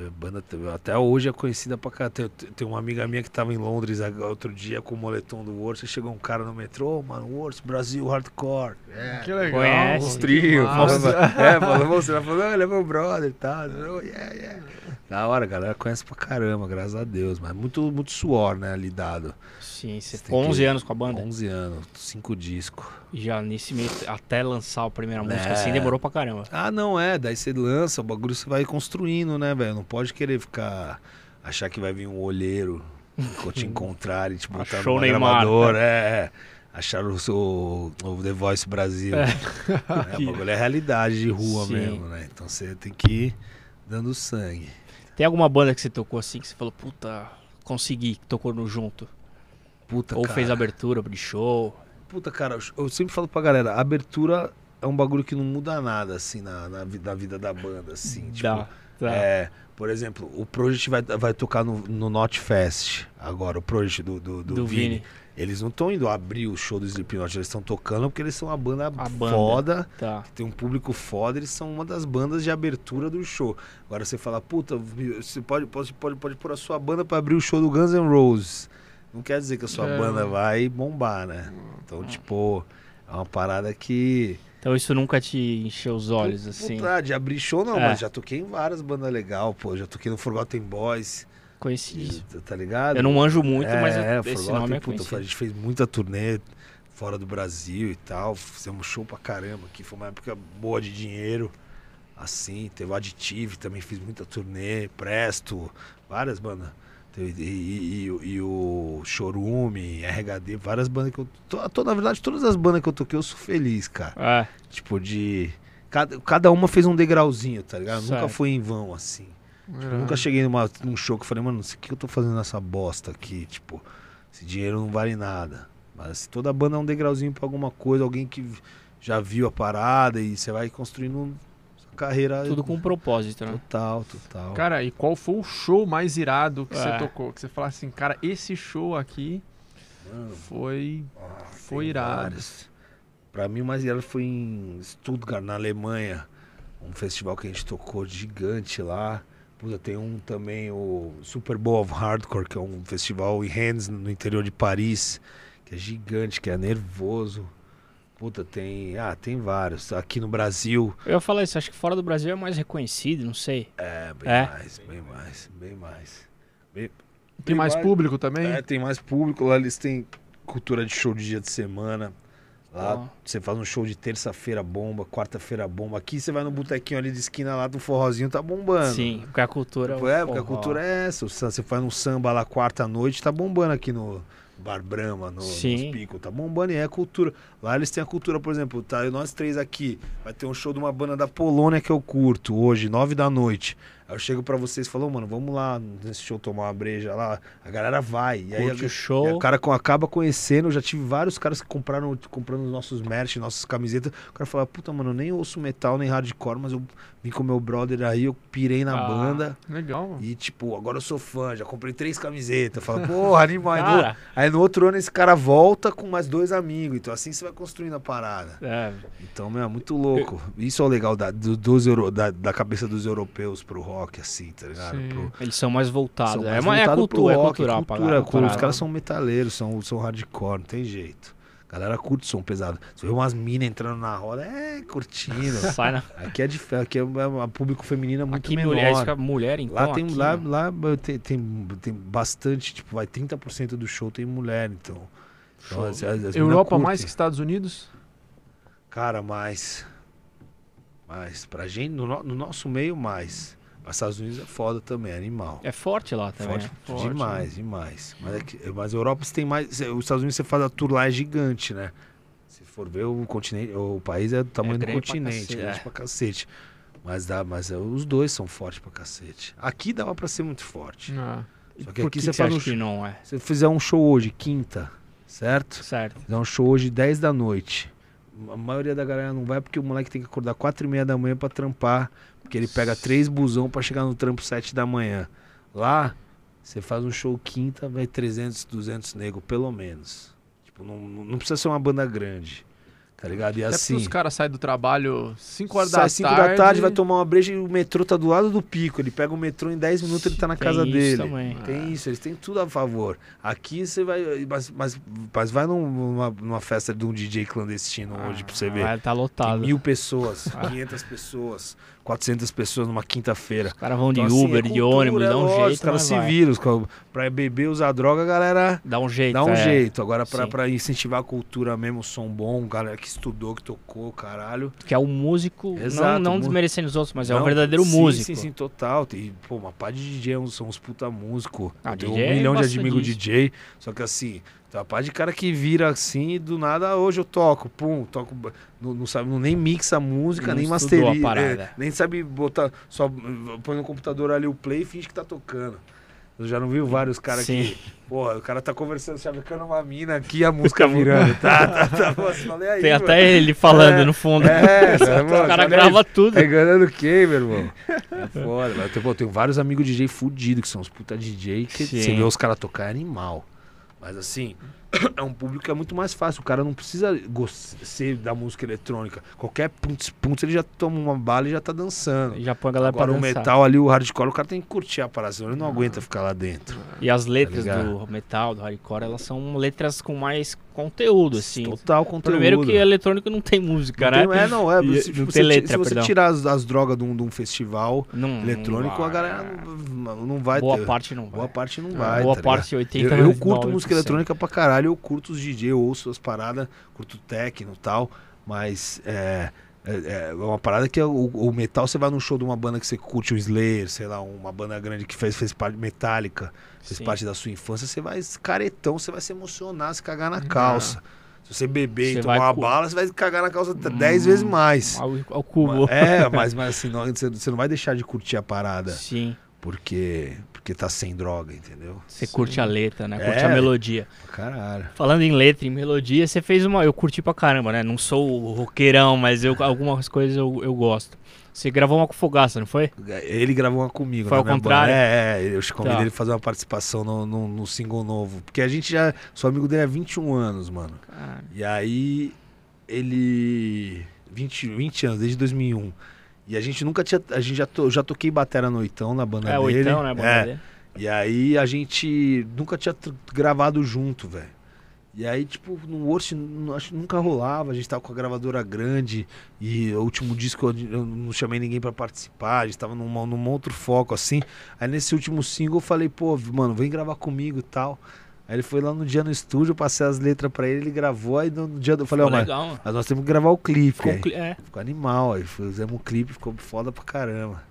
A banda. Até hoje é conhecida pra cá. Tem, tem uma amiga minha que tava em Londres outro dia com o moletom do Worst. e Chegou um cara no metrô, "Ô, mano, Worst, Brasil, hardcore. É. Que legal. Conhece. Os trio, falando, é, falando, você vai falando, ele é meu brother e tal. Eu, yeah, yeah. Da hora, a galera conhece pra caramba, graças a Deus, mas muito, muito suor, né, ali dado. Sim, você tem ficou 11 que- anos com a banda. 11 anos, 5 discos. Já nesse meio, até lançar a primeira música É. assim, demorou pra caramba. Ah, não é, daí você lança, o bagulho você vai construindo, né, velho? Pode querer ficar, achar que vai vir um olheiro te encontrar e te botar Achou numa Neymar. gravadora, é, é. Achar o, seu, o The Voice Brasil. É. o bagulho é realidade de rua Sim. mesmo, né? Então você tem que ir dando sangue. Tem alguma banda que você tocou assim que você falou, puta, consegui, que tocou no junto? Puta, Ou cara. fez abertura de show? Puta, cara, eu- sempre falo pra galera, abertura é um bagulho que não muda nada, assim, na, na, na vida da banda, assim. Tipo, Dá, dá. É, por exemplo, o Project vai, vai tocar no, no Not Fest agora, o Project do, do, do, Do Vini. Vini. Eles não estão indo abrir o show do Slipknot, eles estão tocando porque eles são uma banda, A banda. foda, Tá. tem um público foda, eles são uma das bandas de abertura do show. Agora você fala, puta, você pode, pode, pode, pode pôr a sua banda pra abrir o show do Guns N' Roses. Não quer dizer que a sua É. banda vai bombar, né? Então, tipo, é uma parada que. Então isso nunca te encheu os olhos, assim. Puta, de abrir show não, É. mas já toquei em várias bandas legais, pô. Já toquei no Forgotten Boys, Conheci. tá ligado? Eu não manjo muito, é, mas eu- é, esse nome é puta. A gente fez muita turnê fora do Brasil e tal. Fizemos show pra caramba aqui. Foi uma época boa de dinheiro. Assim, teve o Additive, também fiz muita turnê, Presto, várias bandas. E, e- e o- e o Chorume, RHD, várias bandas que eu. To, to- na verdade, todas as bandas que eu toquei, eu sou feliz, cara. É, Tipo, de. Cada, cada uma fez um degrauzinho, tá ligado? Nunca Certo. foi em vão, assim. Eu Irado. nunca cheguei numa, num show que eu falei, mano, o que eu tô fazendo nessa bosta aqui. Tipo, esse dinheiro não vale nada. Mas toda banda é um degrauzinho pra alguma coisa, alguém que já viu a parada e você vai construindo carreira. Tudo com um propósito, né? Total, total. Cara, e qual foi o show mais irado que É. você tocou? Que você fala assim, cara, esse show aqui Mano, foi. ah, Foi irado. vários. Pra mim, o mais irado foi em Stuttgart, na Alemanha. Um festival que a gente tocou gigante lá. Puta, tem um também, o Super Bowl of Hardcore, que é um festival em Rennes, no interior de Paris, que é gigante, que é nervoso. Puta, tem. Ah, tem vários. Aqui no Brasil, Eu ia falar isso, acho que fora do Brasil é mais reconhecido, não sei. é bem É? mais, bem mais, bem mais. Tem mais público também? É, tem mais público. Lá eles têm cultura de show de dia de semana. Lá Ó. você faz um show de terça-feira bomba, quarta-feira bomba. Aqui você vai no botequinho ali de esquina lá do forrozinho, tá bombando. Sim, porque a cultura. Tipo, é, porque a cultura é essa. Você faz um samba lá quarta-noite, tá bombando aqui no Bar Brahma, no, nos Pico. Tá bombando e é cultura. Lá eles têm a cultura, por exemplo, tá nós três aqui. Vai ter um show de uma banda da Polônia que eu curto hoje, nove da noite. Aí eu chego pra vocês e falo, "Ô, mano, vamos lá nesse show tomar uma breja lá. A galera vai. E aí Curte a- o show. e o cara acaba conhecendo, eu já tive vários caras que compraram comprando os nossos merch, nossas camisetas. O cara fala, puta, mano, eu nem ouço metal, nem hardcore, mas eu vim com meu brother aí, eu pirei na Ah. banda. Legal, mano. E, tipo, agora eu sou fã, já comprei três camisetas. Fala, porra, animal. Aí no- Cara, Aí no outro ano esse cara volta com mais dois amigos. Então assim você vai construindo a parada. é, Então, meu, é muito louco. Isso é o legal da, do- dos da, da cabeça dos europeus pro rock, assim, tá ligado? Sim. Pro, eles são mais voltados. são é, mais uma, é, voltado pro cultura, é rock, cultural. a cultura, parada, cu- a Os caras são metaleiros, são, são hardcore, não tem jeito. A galera curte som pesado. Você vê umas minas entrando na roda, é, curtindo. Sai na... aqui é de aqui é um público feminino muito Aqui menor. mulher, fica mulher então. Lá tem, aqui, lá, não. lá tem, tem, tem bastante, tipo, vai 30% do show tem mulher, então. então as- as- as Europa mais que Estados Unidos? Cara, mais. Mais. Pra gente, no, no- no nosso meio, mais. Mas Estados Unidos é foda também, é animal. É forte lá também. Forte, né? Forte, demais, demais. Mas, é que, mas a Europa você tem mais. Os Estados Unidos você faz a tour lá é gigante, né? Se for ver o continente, o país é do tamanho do grande pra continente, cacete, grande é. pra cacete. Mas dá, mas é, os dois são fortes pra cacete. Aqui dava pra ser muito forte. Ah. Só que Por aqui que você que você faz um não é? Se você fizer um show hoje, quinta, certo? Certo. Fizer um show hoje 10 da noite. A maioria da galera não vai porque o moleque tem que acordar 4 e meia da manhã pra trampar. Porque ele pega três busão pra chegar no trampo 7 da manhã. Lá, você faz um show quinta, vai 300, 200 nego, pelo menos. Tipo, não, não precisa ser uma banda grande. Tá ligado? E Até assim. os caras saem do trabalho 5 horas Sai da 5 tarde. da tarde, vai tomar uma breja e o metrô tá do lado do pico. Ele pega o metrô em 10 minutos, ele tá na Tem casa isso dele. também. Tem isso, eles têm tudo a favor. Aqui você vai. Mas, mas, mas vai num- numa, numa festa de um DJ clandestino hoje pra você ver. Vai tá Tem lotado. mil pessoas, 500 pessoas, 400 pessoas numa quinta-feira. Os caras vão de Então, assim, Uber, é de cultura, ônibus, é dá um lógico, jeito. Os caras se viram. Pra beber, usar droga, a galera Dá um jeito. dá um é. jeito. Agora, pra, pra incentivar a cultura mesmo, som bom, galera que estudou, que tocou, caralho. Que é o músico, Exato, não, não desmerecendo os outros, mas é um Não, verdadeiro sim, músico. Sim, sim, total. Tem, pô, uma pá de DJ são uns puta músico. Ah, DJ um é milhão de isso. DJ. Só que assim, tem uma pá de cara que vira assim e do nada, "Ah, hoje eu toco, pum, toco. Não, não sabe, não, nem mixa a música, Não nem masteriza. é, nem sabe botar. Só põe no computador ali o play e finge que tá tocando. Eu já não vi vários caras que. Porra, o cara tá conversando, chavecando uma mina aqui e a música virando. Tá, tá, tá. Fala, "E aí, Tem mano?" até ele falando É, no fundo. É, o mano, cara olha grava tudo. Tá enganando quem, meu irmão? É foda. Mas, tem- pô, tenho vários amigos DJ fudidos, que são os puta DJ, que Sim. você vê os caras tocar é animal. Mas assim, é um público que é muito mais fácil. O cara não precisa ser da música eletrônica. Qualquer punts, punts, ele já toma uma bala e já tá dançando. Já põe a galera Agora pra o dançar. metal ali, o hardcore, o cara tem que curtir a parada, senão ele não aguenta ficar lá dentro. E as letras Tá do metal, do hardcore, elas são letras com mais conteúdo, assim. Total conteúdo. Primeiro que eletrônico não tem música, Não né? tem- é, não, é. E- se, não tipo, tem você letra, se você perdão. tirar as, as drogas de um, de um festival Não- eletrônico, não a galera não, não vai Boa ter. parte não vai. Boa parte não vai. Boa tá parte, 80 ligado? eu, eu 99%. curto música eletrônica pra caralho, eu curto os DJ, eu ouço as paradas, curto techno e tal, mas é, é, é uma parada que é o, o metal, você vai num show de uma banda que você curte, o Slayer, sei lá, uma banda grande que fez, fez parte Metallica, fez Sim. parte da sua infância, você vai caretão, você vai se emocionar, se cagar na calça. Se você beber Você e tomar uma cu- bala, você vai cagar na calça Hum, 10 vezes mais. Ao, ao cubo. É, mas, mas assim, não, você, você não vai deixar de curtir a parada. Sim. Porque porque tá sem droga, entendeu? Você curte a letra, né? Curte É. a melodia. Caralho. Falando em letra e melodia, você fez uma. Eu curti pra caramba, né? Não sou o roqueirão, mas eu, algumas coisas eu, eu gosto. Você gravou uma com Fogaça, não foi? Ele gravou uma comigo. Foi ao contrário? banda. É, é, eu convidei Tá. ele fazer uma participação no, no, no single novo. Porque a gente já. Sou amigo dele há 21 anos, mano. E aí ele 20, 20 anos, desde 2001. E a gente nunca tinha. A gente já, to, já toquei batera noitão na banda É, dele. oitão, né? banda É. dele? E aí a gente nunca tinha gravado junto, velho. E aí, tipo, no Worst acho que nunca rolava, a gente tava com a gravadora grande e o último disco eu, eu não chamei ninguém pra participar, a gente tava num, num outro foco, assim. Aí nesse último single eu falei, pô, mano, vem gravar comigo e tal. Aí ele foi lá no dia no estúdio, eu passei as letras pra ele, ele gravou, aí no dia eu falei, ó, Ficou mas, mas nós temos que gravar o clipe. Ficou, aí. cli- é. Ficou animal, aí fizemos o clipe, ficou foda pra caramba.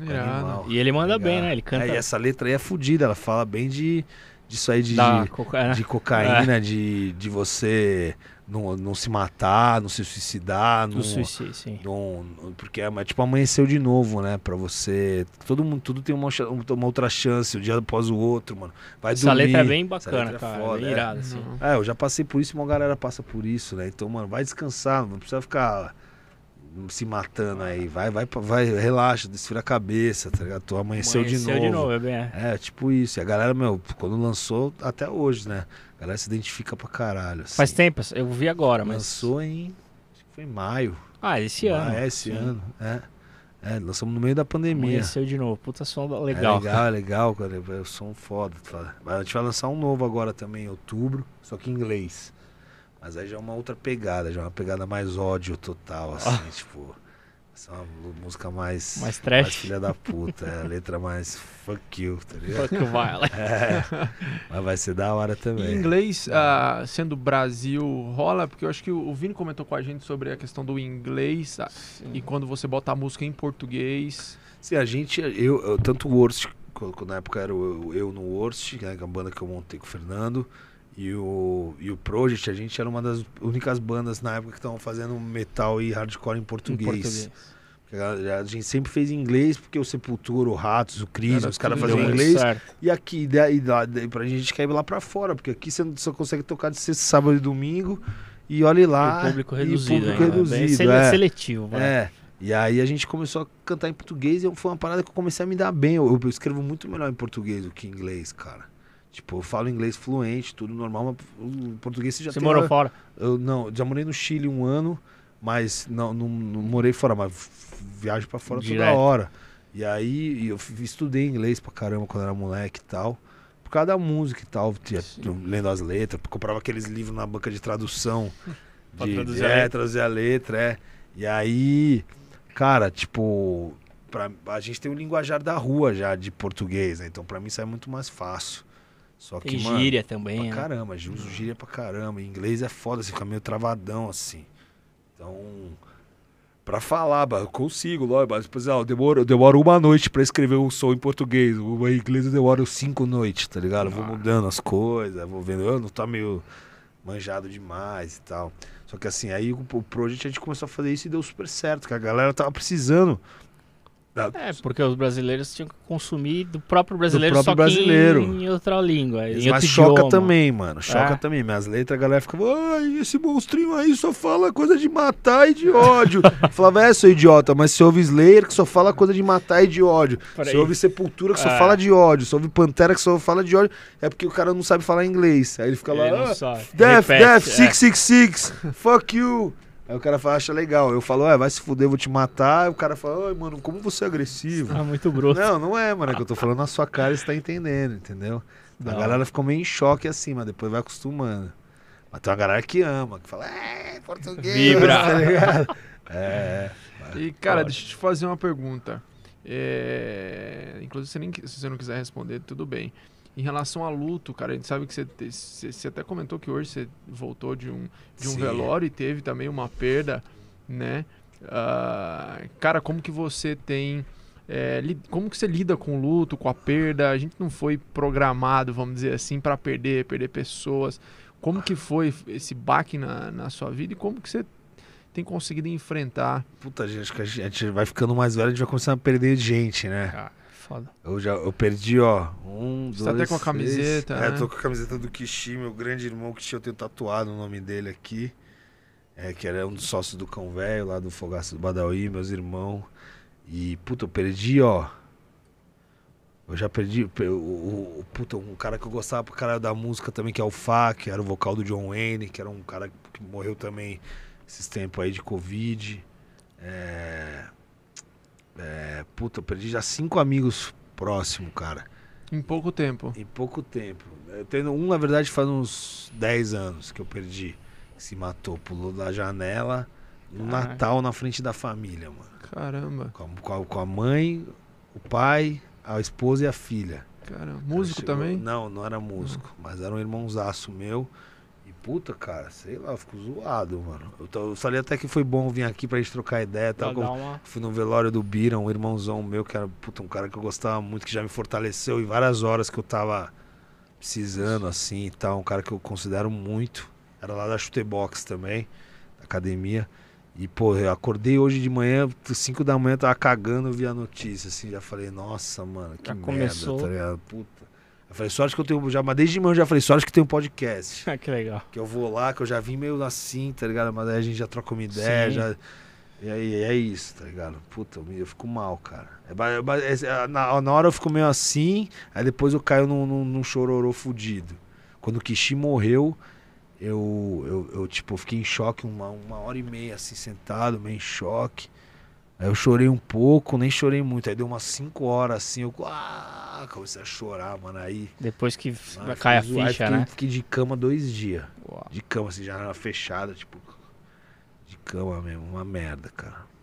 Animal. E ele manda Legal. bem, né? Ele canta É, e essa letra aí é fodida, ela fala bem de disso aí de, da coca- é, né? de cocaína, de, de você não, não se matar, não se suicidar, do não, suicídio, sim. não- porque é é tipo amanheceu de novo, né? Pra você. Todo mundo, tudo tem uma, uma outra chance, um dia após o outro, mano. Vai Essa dormir. letra é bem bacana, é cara. foda, bem é. irada, assim. Não. É, eu já passei por isso, uma galera passa por isso, né? Então, mano, vai descansar, não precisa ficar se matando aí. Vai, vai, vai, relaxa, desfira a cabeça, tá ligado? Tu amanheceu, Amanheceu de novo. de novo, é bem. é. É, tipo isso. E a galera, meu, quando lançou, até hoje, né? A galera se identifica pra caralho. Assim. Faz tempo, eu vi agora, mas. Lançou em. Acho que foi em maio. Ah, esse ano. Ah, é, esse Sim. ano. É. É, lançamos no meio da pandemia. Amanheceu de novo. Puta som É legal. legal, é legal, cara. É um som foda. Mas A gente vai lançar um novo agora também, em outubro, só que em inglês. Mas aí já é uma outra pegada, já é uma pegada mais ódio total, assim, tipo. Essa é uma música mais. Mais trash. filha da puta. É a letra mais fuck you, tá ligado? Fuck Violet. É. Mas vai ser da hora Em também. inglês, ah, sendo Brasil, rola? Porque eu acho que o Vini comentou com a gente sobre a questão do inglês ah, e quando você bota a música em português. Sim, a gente, eu, eu- tanto o Worst, co- na época era o- eu, eu no Worst, né, que é a banda que eu montei com o Fernando, e o, e o Project, a gente era uma das únicas bandas na época que estavam fazendo metal e hardcore em Em português. português. Porque A, a gente sempre fez em inglês, porque o Sepultura, o Ratos, o Cris, os caras faziam em inglês. certo. E aqui, daí, daí, pra gente cair lá pra fora, porque aqui você só consegue tocar de sexta, sábado e domingo, e olhe lá. O público reduzido. público ainda, né? Bem reduzido, sele- é. seletivo, vai. É. E aí a gente começou a cantar em português e foi uma parada que eu comecei a me dar bem. Eu, eu escrevo muito melhor em português do que em inglês, cara. Tipo, eu falo inglês fluente, tudo normal, mas o português você já Você tem morou uma- fora? Eu não, já morei no Chile um ano, mas não, não, não morei fora, mas viajo pra fora Direto. toda hora. E aí eu estudei inglês pra caramba quando era moleque e tal. Por causa da música e tal, tinha- lendo as letras, comprava aqueles livros na banca de tradução. Pra de, traduzir de- a é, traduzir a letra, é. E aí, cara, tipo, pra, a gente tem o linguajar da rua já de português, né? Então pra mim isso é muito mais fácil. Só que, Tem mano, gíria Pra também, né? caramba, uso gíria pra caramba. Em inglês é foda, você fica meio travadão assim. Então, pra falar, eu consigo, lógico, mas ah, eu demoro, eu demoro uma noite pra escrever um som em português. O em inglês eu demoro cinco noites, tá ligado? Eu vou Ah. mudando as coisas, vou vendo, eu não tá meio manjado demais e tal. Só que assim, aí o, o Project a gente começou a fazer isso e deu super certo, que a galera tava precisando. É, porque os brasileiros tinham que consumir do próprio brasileiro, próprio só brasileiro. em, outra língua, em Mas choca idioma. também, mano. Choca É. também. Minhas letras, a galera ficava, ai, esse monstrinho aí só fala coisa de matar e de ódio. Eu Falava, é, seu idiota, mas você ouve Slayer que só fala coisa de matar e de ódio. Peraí. Você ouve Sepultura que só É. fala de ódio. Você ouve Pantera que só fala de ódio. É porque o cara não sabe falar inglês. Aí ele fica lá, Ele não ah. Death, Repete, Death, é. 666, fuck you. Aí o cara fala, acha legal. Eu falo, é, vai se fuder, eu vou te matar. Aí o cara fala, ai, mano, como você é agressivo. Ah, muito bruto. Não, não é, mano. É que eu tô falando na sua cara e você tá entendendo, entendeu? Da a galera ficou meio em choque assim, mas depois vai acostumando. Mas tem uma galera que ama, que fala, é, português. Vibra. Tá ligado? É, E, cara, Pode. deixa eu te fazer uma pergunta. É, Inclusive, se, nem- se você não quiser responder, tudo bem. Em relação a luto, cara, a gente sabe que você, você, até comentou que hoje você voltou de um, de um Sim. velório e teve também uma perda, né? Ah, cara, como que você tem. é, como que você lida com o luto, com a perda? A gente não foi programado, vamos dizer assim, para perder, perder pessoas. Como que foi esse baque na, na sua vida e como que você tem conseguido enfrentar? Puta, gente, acho que a gente vai ficando mais velho, a gente vai começando a perder gente, né? Ah, Foda. Eu já eu perdi, ó. Um, Você dois, tá até com a camiseta, É, né? eu tô com a camiseta do Kishi, meu grande irmão Kishi, eu tenho tatuado o nome dele aqui. É, que era um dos sócios do Cão Velho, lá do Fogaço do Badawi, meus irmãos. E, puta, eu perdi, ó. Eu já perdi. pe- O, o- o- puta, um cara que eu gostava pra caralho da música também, que é o Fá, que era o vocal do John Wayne, que era um cara que morreu também esses tempos aí de Covid. É. É, puta, eu perdi já cinco amigos próximos, cara. Em pouco tempo. Em pouco tempo. Eu tenho um, na verdade, faz uns 10 anos que eu perdi. Se matou, pulou da janela no Caraca. Natal na frente da família, mano. Caramba. Com a, com a- com a mãe, o pai, a esposa e a filha. Caramba. Músico Chegou- também? Não, não era músico, mas era um irmãozaço meu. Puta, cara, sei lá, eu fico zoado, mano. Eu, tô- eu falei até que foi bom vir aqui pra gente trocar ideia tal. uma... Fui no velório do Bira, um irmãozão meu, que era puta, um cara que eu gostava muito, que já me fortaleceu em várias horas que eu tava precisando, assim e tal. Um cara que eu considero muito. Era lá da Chutebox também, da academia. E, pô, eu acordei hoje de manhã, 5 da manhã, tava cagando, eu vi a notícia, assim, já falei, nossa, mano, que Já merda, começou. tá ligado? Puta. Eu falei, sorte que eu tenho, já, mas desde de manhã eu já falei, sorte que tem um podcast. Ah, que legal. Que eu vou lá, que eu já vim meio assim, tá ligado? Mas aí a gente já troca uma ideia, Sim. já. E aí é isso, tá ligado? Puta, eu, fico mal, cara. É é ba- é- na, na hora eu fico meio assim, aí depois eu caio num, num, num chororô fudido. Quando o Kishi morreu, eu, eu, eu, tipo, fiquei em choque uma, uma hora e meia, assim, sentado, meio em choque. Aí eu chorei um pouco, nem chorei muito. Aí deu umas 5 horas assim, eu ah, comecei a chorar, mano. Aí Depois que ah, cai a fiquei. Aí ficha, fiquei, né? Fiquei de cama dois dias. Uau. De cama, assim, janela fechada, tipo. De cama mesmo, uma merda, cara.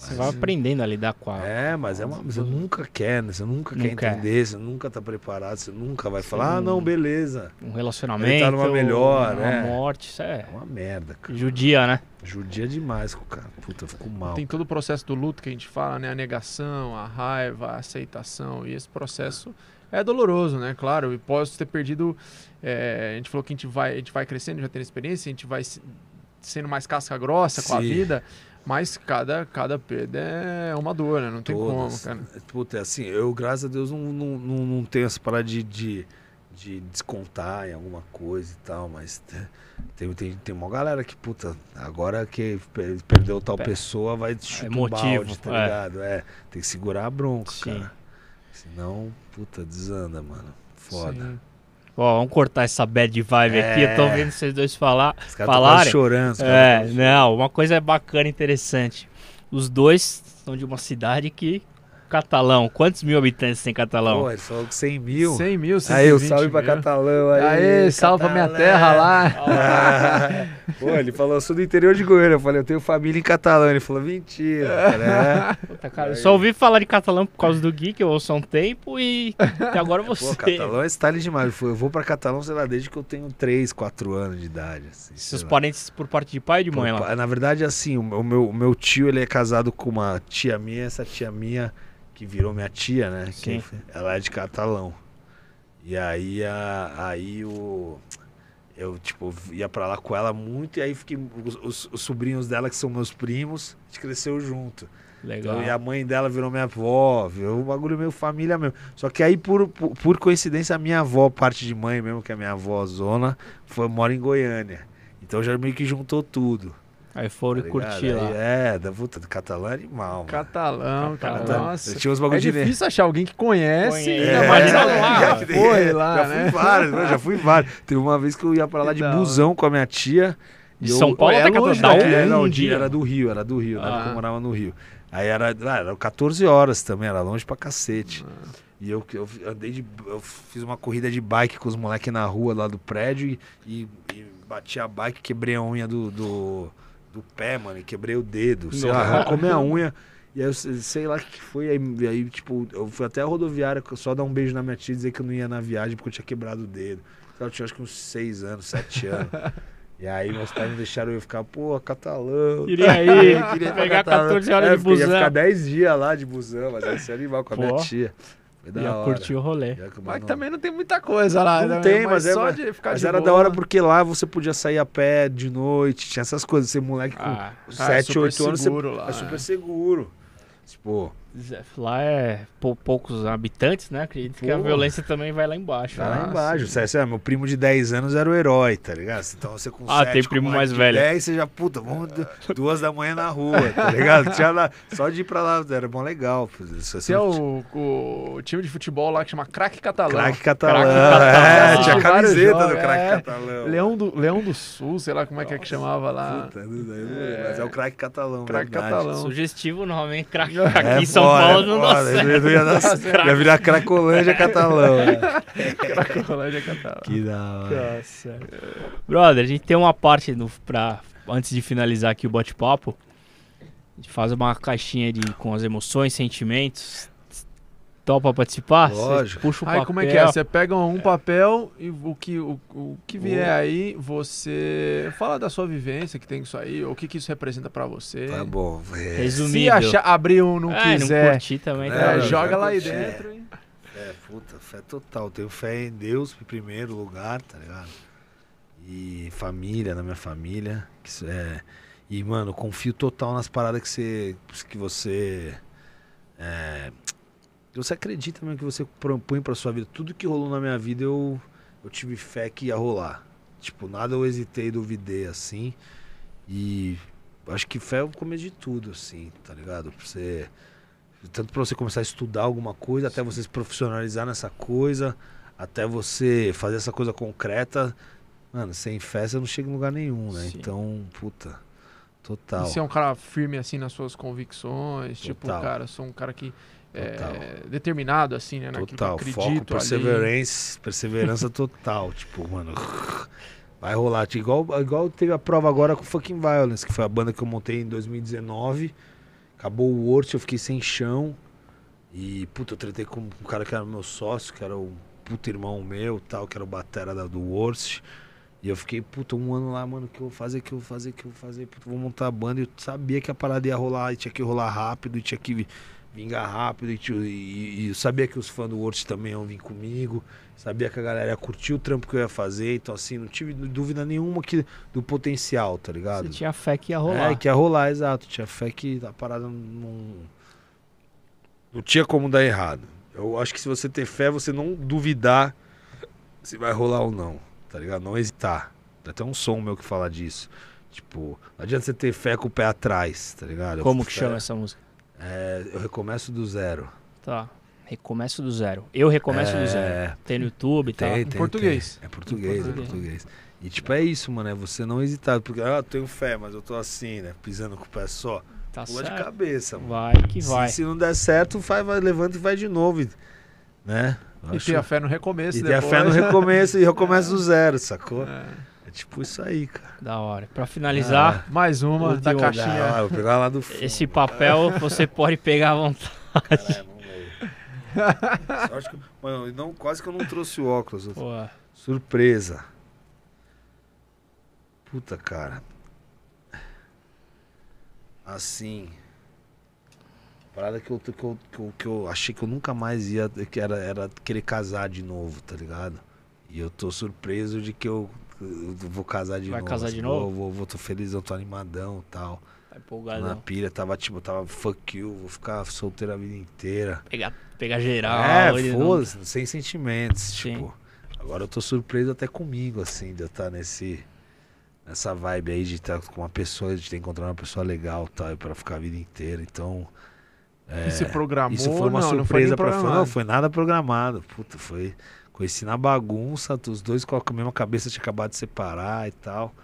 Você vai aprendendo a lidar com a... É, mas é uma. Você nunca quer, né? Você nunca Não quer quer. entender, você nunca tá preparado, você nunca vai Sim. falar, ah, não, beleza. um relacionamento, Ele tá numa melhor, uma é. morte, isso é É uma merda, cara. judia, né? Judia demais com o cara. Puta, eu fico mal. Tem todo o processo do luto que a gente fala, né? A negação, a raiva, a aceitação. E esse processo é doloroso, né? Claro, e posso ter perdido. é, a gente falou que a gente vai, a gente vai crescendo, já tendo experiência, a gente vai se- sendo mais casca grossa com a Sim. vida. Mas cada, cada perda é uma dor, né? Não tem Todas. como, cara. Puta, é assim, eu, graças a Deus, não, não, não, não tenho essa parada de, de, de descontar em alguma coisa e tal, mas tem, tem, tem uma galera que, puta, agora que pe- perdeu tal Pe- pessoa, vai chutar um motivo, balde, tá é. ligado? É, tem que segurar a bronca, Sim. cara. Senão, puta, desanda, mano. Foda. Sim. Ó, vamos cortar essa bad vibe aqui. Eu tô É. vendo vocês dois falar. Os Falarem? chorando. os É, não, uma coisa é bacana e interessante. Os dois são de uma cidade que. Catalão. Quantos mil habitantes tem Catalão? Pô, ele falou que 100 mil. 100 mil, Aí, o 120 salve pra mil. Catalão aí. Aê, salve pra minha terra lá. Pô, ele falou, eu sou do interior de Goiânia. Eu falei, eu tenho família em Catalão. Ele falou, mentira. Eu falei, é. Puta, cara, eu só ouvi falar de catalão por causa do Gui, que eu ouço há um tempo, e até agora Pô, você. Catalão é style demais. Eu fui- Eu vou pra Catalão, sei lá, desde que eu tenho 3, 4 anos de idade. Assim, Seus parentes por parte de pai e de mãe Pô, lá. Na verdade, assim, o meu- o meu, o meu tio, ele é casado com uma tia minha. Essa tia minha, que virou minha tia, né? Sim. ela é de Catalão. E aí, a, aí o... Eu, tipo, ia pra lá com ela muito. E aí, fiquei, os, os- os sobrinhos dela, que são meus primos, a gente cresceu junto. Legal. Então, e a mãe dela virou minha avó, virou um bagulho meio família mesmo. Só que aí, por, por, por coincidência, a minha avó, parte de mãe mesmo, que é minha avó zona, foi, mora em Goiânia. Então já meio que juntou tudo. Aí foram tá e curtir lá. É, da puta, do catalão é animal, mano. Catalão, cara. Nossa. Tinha uns É bagulho de difícil achar alguém que conhece. Conhece. É, já- lá. já foi lá, já né? fui vários, né? já fui vários. Teve uma vez que eu ia pra lá de hora. busão com a minha tia. De eu- São Paulo é até longe, Catalão. né? Dá É, um não, dia. era do Rio, era do Rio, na época Ah. eu morava no Rio. Aí era, ah, era 14 horas também, era longe pra cacete. E eu, eu andei de. Eu fiz uma corrida de bike com os moleques na rua lá do prédio e, e, e bati a bike, quebrei a unha do, do, do pé, mano, e quebrei o dedo. Sei lá, arrancou minha unha. E aí eu sei lá o que foi. Aí, aí, tipo, eu fui até a rodoviária só dar um beijo na minha tia e dizer que eu não ia na viagem porque eu tinha quebrado o dedo. Então, Eu tinha acho que uns 6 anos, 7 anos. E aí meus pais não deixaram eu ficar, pô, catalão. Queria aí, Queria pegar Catalão. 14 horas É, de porque Ia busão. ficar 10 dias lá de busão, mas ia ser animal com a minha Pô. tia. Foi da Ia hora. curtir o rolê. Já que- Mas não- também não tem muita coisa lá. Não né? tem, mas é- só mas- de ficar Mas de era boa. da hora porque lá você podia sair a pé de noite, tinha essas coisas. Ser moleque com Ah, Ah, é 7, super 8 anos, você seguro lá, é super seguro. Tipo, Lá é pou- poucos habitantes, né? Acredito que a Pô. violência também vai lá embaixo. Tá né? lá Ah, embaixo. sim. Você, você- meu primo de 10 anos era o herói, tá ligado? Então você com Ah, sete, tem com primo mais de velho. 10, você já, puta, vamos du- duas da manhã na rua, tá ligado? Tinha lá, só de ir pra lá, era bom legal. pô. Você é o, o time de futebol lá que chama Craque Catalão. Craque catalão. Craque catalão. É, tinha a camiseta jogos, do craque é. catalão. Leão do, Leão do Sul, sei lá como é que é que chamava lá. Puta, não sei, mas é o craque catalão. Craque verdade. catalão. Sugestivo hein? Craque É aqui em São foda, Paulo não dá certo. Ia, dar- ia virar Cracolândia catalão. né? Cracolândia Catalão. Que da hora. Nossa. Brother, a gente tem uma parte no, pra, antes de finalizar aqui o bate-papo. A gente faz uma caixinha de, com as emoções, sentimentos. Topa participar? Você Lógico. Puxa o Aí papel. como é que é? Você pega um papel e o que, o, o que vier aí, você fala da sua vivência que tem isso aí, ou o que, que isso representa pra você. Tá bom. É, Resumido. Se achar, abrir um, não É, quiser, não curti também. É, tá é, joga lá aí curti. dentro. e- É, puta, fé total. Tenho fé em Deus em primeiro lugar, tá ligado? E família, na minha família. Que isso é... E, mano, confio total nas paradas que você. Que você. É... você acredita mesmo que você propõe pra sua vida. Tudo que rolou na minha vida eu, eu tive fé que ia rolar. Tipo, nada eu hesitei, duvidei assim. E acho que fé é o começo de tudo, assim, tá ligado? Pra você tanto para você começar a estudar alguma coisa, até você se profissionalizar nessa coisa, até você fazer essa coisa concreta. Mano, sem fé você não chega em lugar nenhum, né? Sim. Então, puta, total. E ser um cara firme assim nas suas convicções, tipo, Total. cara, sou um cara que é determinado assim, né, naquilo Total, que eu foco, acredito ali. perseverança, perseverança total, tipo, mano, vai rolar, Tipo, igual, igual teve a prova agora com Fucking Violence, que foi a banda que eu montei em 2019, acabou o Worst, eu fiquei sem chão, e, puta, eu tretei com um cara que era meu sócio, que era o puta irmão meu, tal, que era o batera da, do Worst, e eu fiquei, puta, um ano lá, mano, que eu vou fazer, que eu vou fazer, que eu vou fazer, puta, vou montar a banda, e eu sabia que a parada ia rolar, e tinha que rolar rápido, e tinha que vingar rápido, e, e- e sabia que os fãs do Worst também iam vir comigo, sabia que a galera ia curtir o trampo que eu ia fazer, então assim, não tive dúvida nenhuma que, do potencial, tá ligado? Você tinha fé que ia rolar. É, que ia rolar, exato. Tinha fé que a parada não. Não tinha como dar errado. Eu acho que se você ter fé, você não duvidar se vai rolar ou não. Tá ligado? Não hesitar. Tem até um som meu que fala disso. Tipo, não adianta você ter fé com o pé atrás, tá ligado? Como que Fé- chama essa música? É, eu recomeço do zero. Tá. Recomeço do zero. Eu recomeço É, do zero. Tem no YouTube e tal. Tem, Em português. tem. É português, Em é português. E tipo, é isso, mano. É você não hesitar. Porque, ah, eu tenho fé, mas eu tô assim, né? Pisando com o pé só. Tá Pula de certo. cabeça, mano. Vai que vai. Se, se não der certo, vai, vai, levanta e vai de novo. e- Né? Eu E acho- ter a fé no recomeço e ter a depois. fé no recomeço e recomeça do zero, sacou? É. É tipo isso aí, cara. Da hora. Pra finalizar, Mais uma da Último caixinha. Ah, vou pegar lá do fundo. esse papel você pode pegar à vontade. Caralho, ver. Sorte que- Mano, não, quase que eu não trouxe o óculos. Pô, Surpresa. Puta, cara. Assim. Parada que eu, que, eu, que, eu, que eu achei que eu nunca mais ia. Que era, era querer casar de novo, tá ligado? E eu tô surpreso de que eu vou casar de Vai novo. casar assim, de vou, novo? Vou, vou, tô feliz, eu tô animadão e tal. tá Na pilha, tava tipo, tava fuck you, vou ficar solteiro a vida inteira. Pegar, pegar geral. É, ele não- foda-se, sem sentimentos. Sim. Tipo, agora eu tô surpreso até comigo, assim, de eu estar nesse. Nessa vibe aí de estar com uma pessoa, de ter encontrado uma pessoa legal tal, pra ficar a vida inteira. Então. é, E se programou? isso foi uma não, não foi surpresa pra fã. Não, foi nada programado. Puta, foi. Conheci na bagunça, os dois com a mesma cabeça tinha acabado de separar e tal.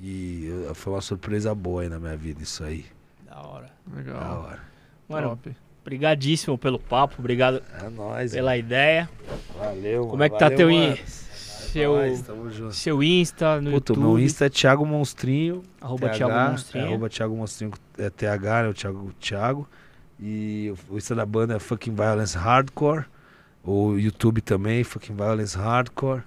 E eu- foi uma surpresa boa aí na minha vida, isso aí. Da hora. Da Legal. hora. Mano, Top. brigadíssimo pelo papo, obrigado É nóis. pela ideia. Valeu. Como é que mano. tá Valeu, teu, mano. in- seu, junto. seu Insta no Puta, YouTube? meu Insta é Thiago Monstrinho. Arroba TH, Thiago É, Monstrinho. arroba Thiago Monstrinho, é TH, né? O Thiago, Thiago. E o Insta da banda é Fucking Violence Hardcore. O YouTube também, Fucking Violence Hardcore.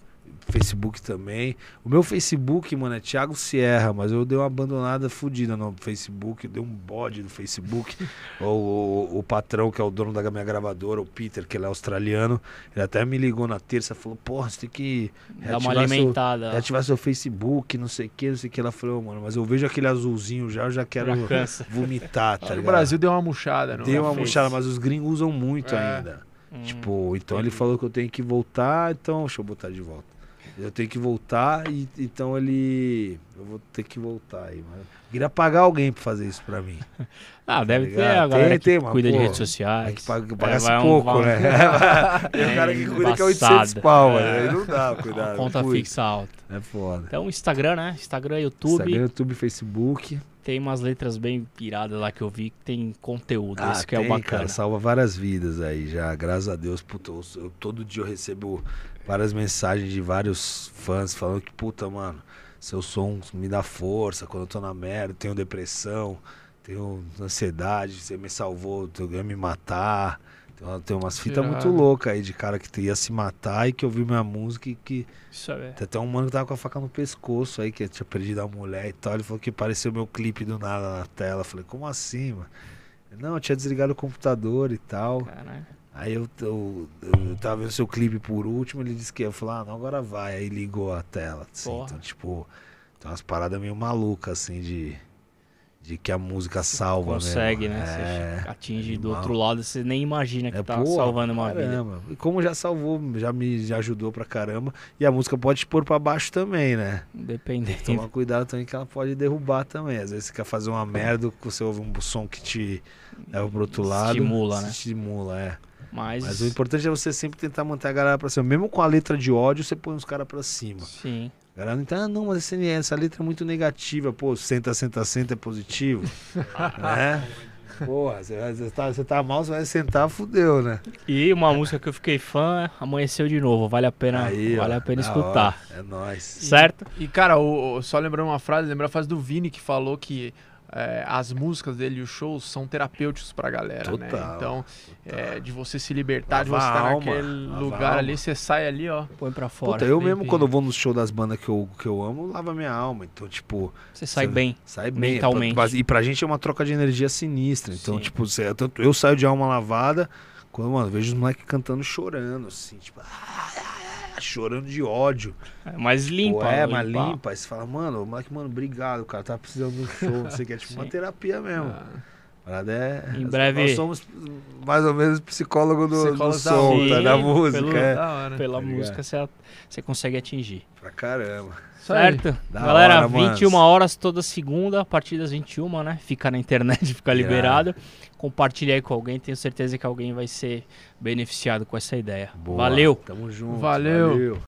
Facebook também. O meu Facebook, mano, é Thiago Sierra, mas eu dei uma abandonada fodida no Facebook. Eu dei um bode no Facebook. o, o, o, patrão, que é o dono da minha gravadora, o Peter, que ele é australiano, ele até me ligou na terça falou: Porra, você tem que. Dar uma alimentada. Seu, reativar seu Facebook, não sei o que, não sei o que. Ela falou, mano, mas eu vejo aquele azulzinho já, eu já quero já vomitar, tá O Brasil deu uma murchada, não? Deu uma murchada, mas os gringos usam muito é. ainda. Hum, tipo, então entendi. ele falou que eu tenho que voltar, então deixa eu botar de volta. Eu tenho que voltar e então ele. Eu vou ter que voltar aí, mano. Queria pagar alguém pra fazer isso pra mim. Ah, tá deve ter a galera tem, que tem, cuida de redes sociais. É que paga, pagasse é, pouco, um, né? tem um cara que cuida que é 800 pau, é. Aí não dá cuidar. Conta fixa alta. É foda. Então, Instagram, né? Instagram, YouTube. Instagram, YouTube, Facebook. Tem umas letras bem piradas lá que eu vi que tem conteúdo. Ah, isso que é tem, é o bacana. Cara, salva várias vidas aí já, graças a Deus. Puta, eu, eu, todo dia eu recebo várias mensagens de vários fãs falando que, puta, mano, seu som me dá força quando eu tô na merda, tenho depressão, tenho ansiedade, você me salvou, eu ia me matar. Tem, umas fitas muito loucas aí de cara que ia se matar e que ouviu minha música e que. Isso é. Tem até um mano que tava com a faca no pescoço aí, que tinha perdido a mulher e tal. Ele falou que apareceu meu clipe do nada na tela. Eu falei, como assim, mano? Não, eu tinha desligado o computador e tal. Caralho. Aí eu, eu, eu, tava vendo seu clipe por último, ele disse que ia falar, ah, não, agora vai. Aí ligou a tela. Assim, então, tipo, tem umas paradas meio malucas, assim, de, de que a música salva Consegue, mesmo. né? É, atinge do outro lado, você nem imagina que é, tá pô, salvando uma caramba. vida. E como já salvou, já me já ajudou pra caramba. E a música pode te pôr pra baixo também, né? Dependendo. Toma cuidado também que ela pode derrubar também. Às vezes você quer fazer uma merda, você ouve um som que te leva pro outro lado. Estimula, né? Estimula, é. Mas... Mas o importante é você sempre tentar manter a galera pra cima. Mesmo com a letra de ódio, você põe os caras pra cima. Sim. A galera não entende, ah, não, mas essa letra é muito negativa. Pô, senta, senta, senta é positivo. né? Porra, você tá, você tá mal, você vai sentar, fudeu, né? E uma música que eu fiquei fã, Amanheceu de Novo. Vale a pena, Aí, vale ó, a pena escutar. Hora. É nóis. Certo? E, e cara, o, o, só lembrando uma frase, lembra a frase do Vini que falou que é, as músicas dele e os shows são terapêuticos pra galera, né? total, né? Então, é, de você se libertar, lava de você estar naquele lugar alma. ali, você sai ali, ó. Põe pra fora. Puta, eu mesmo bem. quando eu vou no show das bandas que eu, que eu amo, lava minha alma. Então, tipo. Você sai bem. Sai bem. Mentalmente. E pra gente é uma troca de energia sinistra. Então, Sim. tipo, você, eu saio de alma lavada quando, mano, vejo os moleques cantando chorando, assim, tipo. Ah, chorando de ódio. É mais limpa. Pô, é, mais limpa. Aí você fala, mano, moleque, mano, obrigado, o cara tá precisando de um show. Você quer, tipo, uma terapia mesmo. Ah. É, em breve. Nós somos mais ou menos psicólogo do, do som, tá? Da música. Pelo, é. da pela tá música você, você consegue atingir. Pra caramba. Certo? Da Galera, hora, 21 mano. horas toda segunda, a partir das 21, né? Fica na internet, fica liberado. Compartilha aí com alguém, tenho certeza que alguém vai ser beneficiado com essa ideia. Boa. Valeu! Tamo junto. Valeu. Valeu.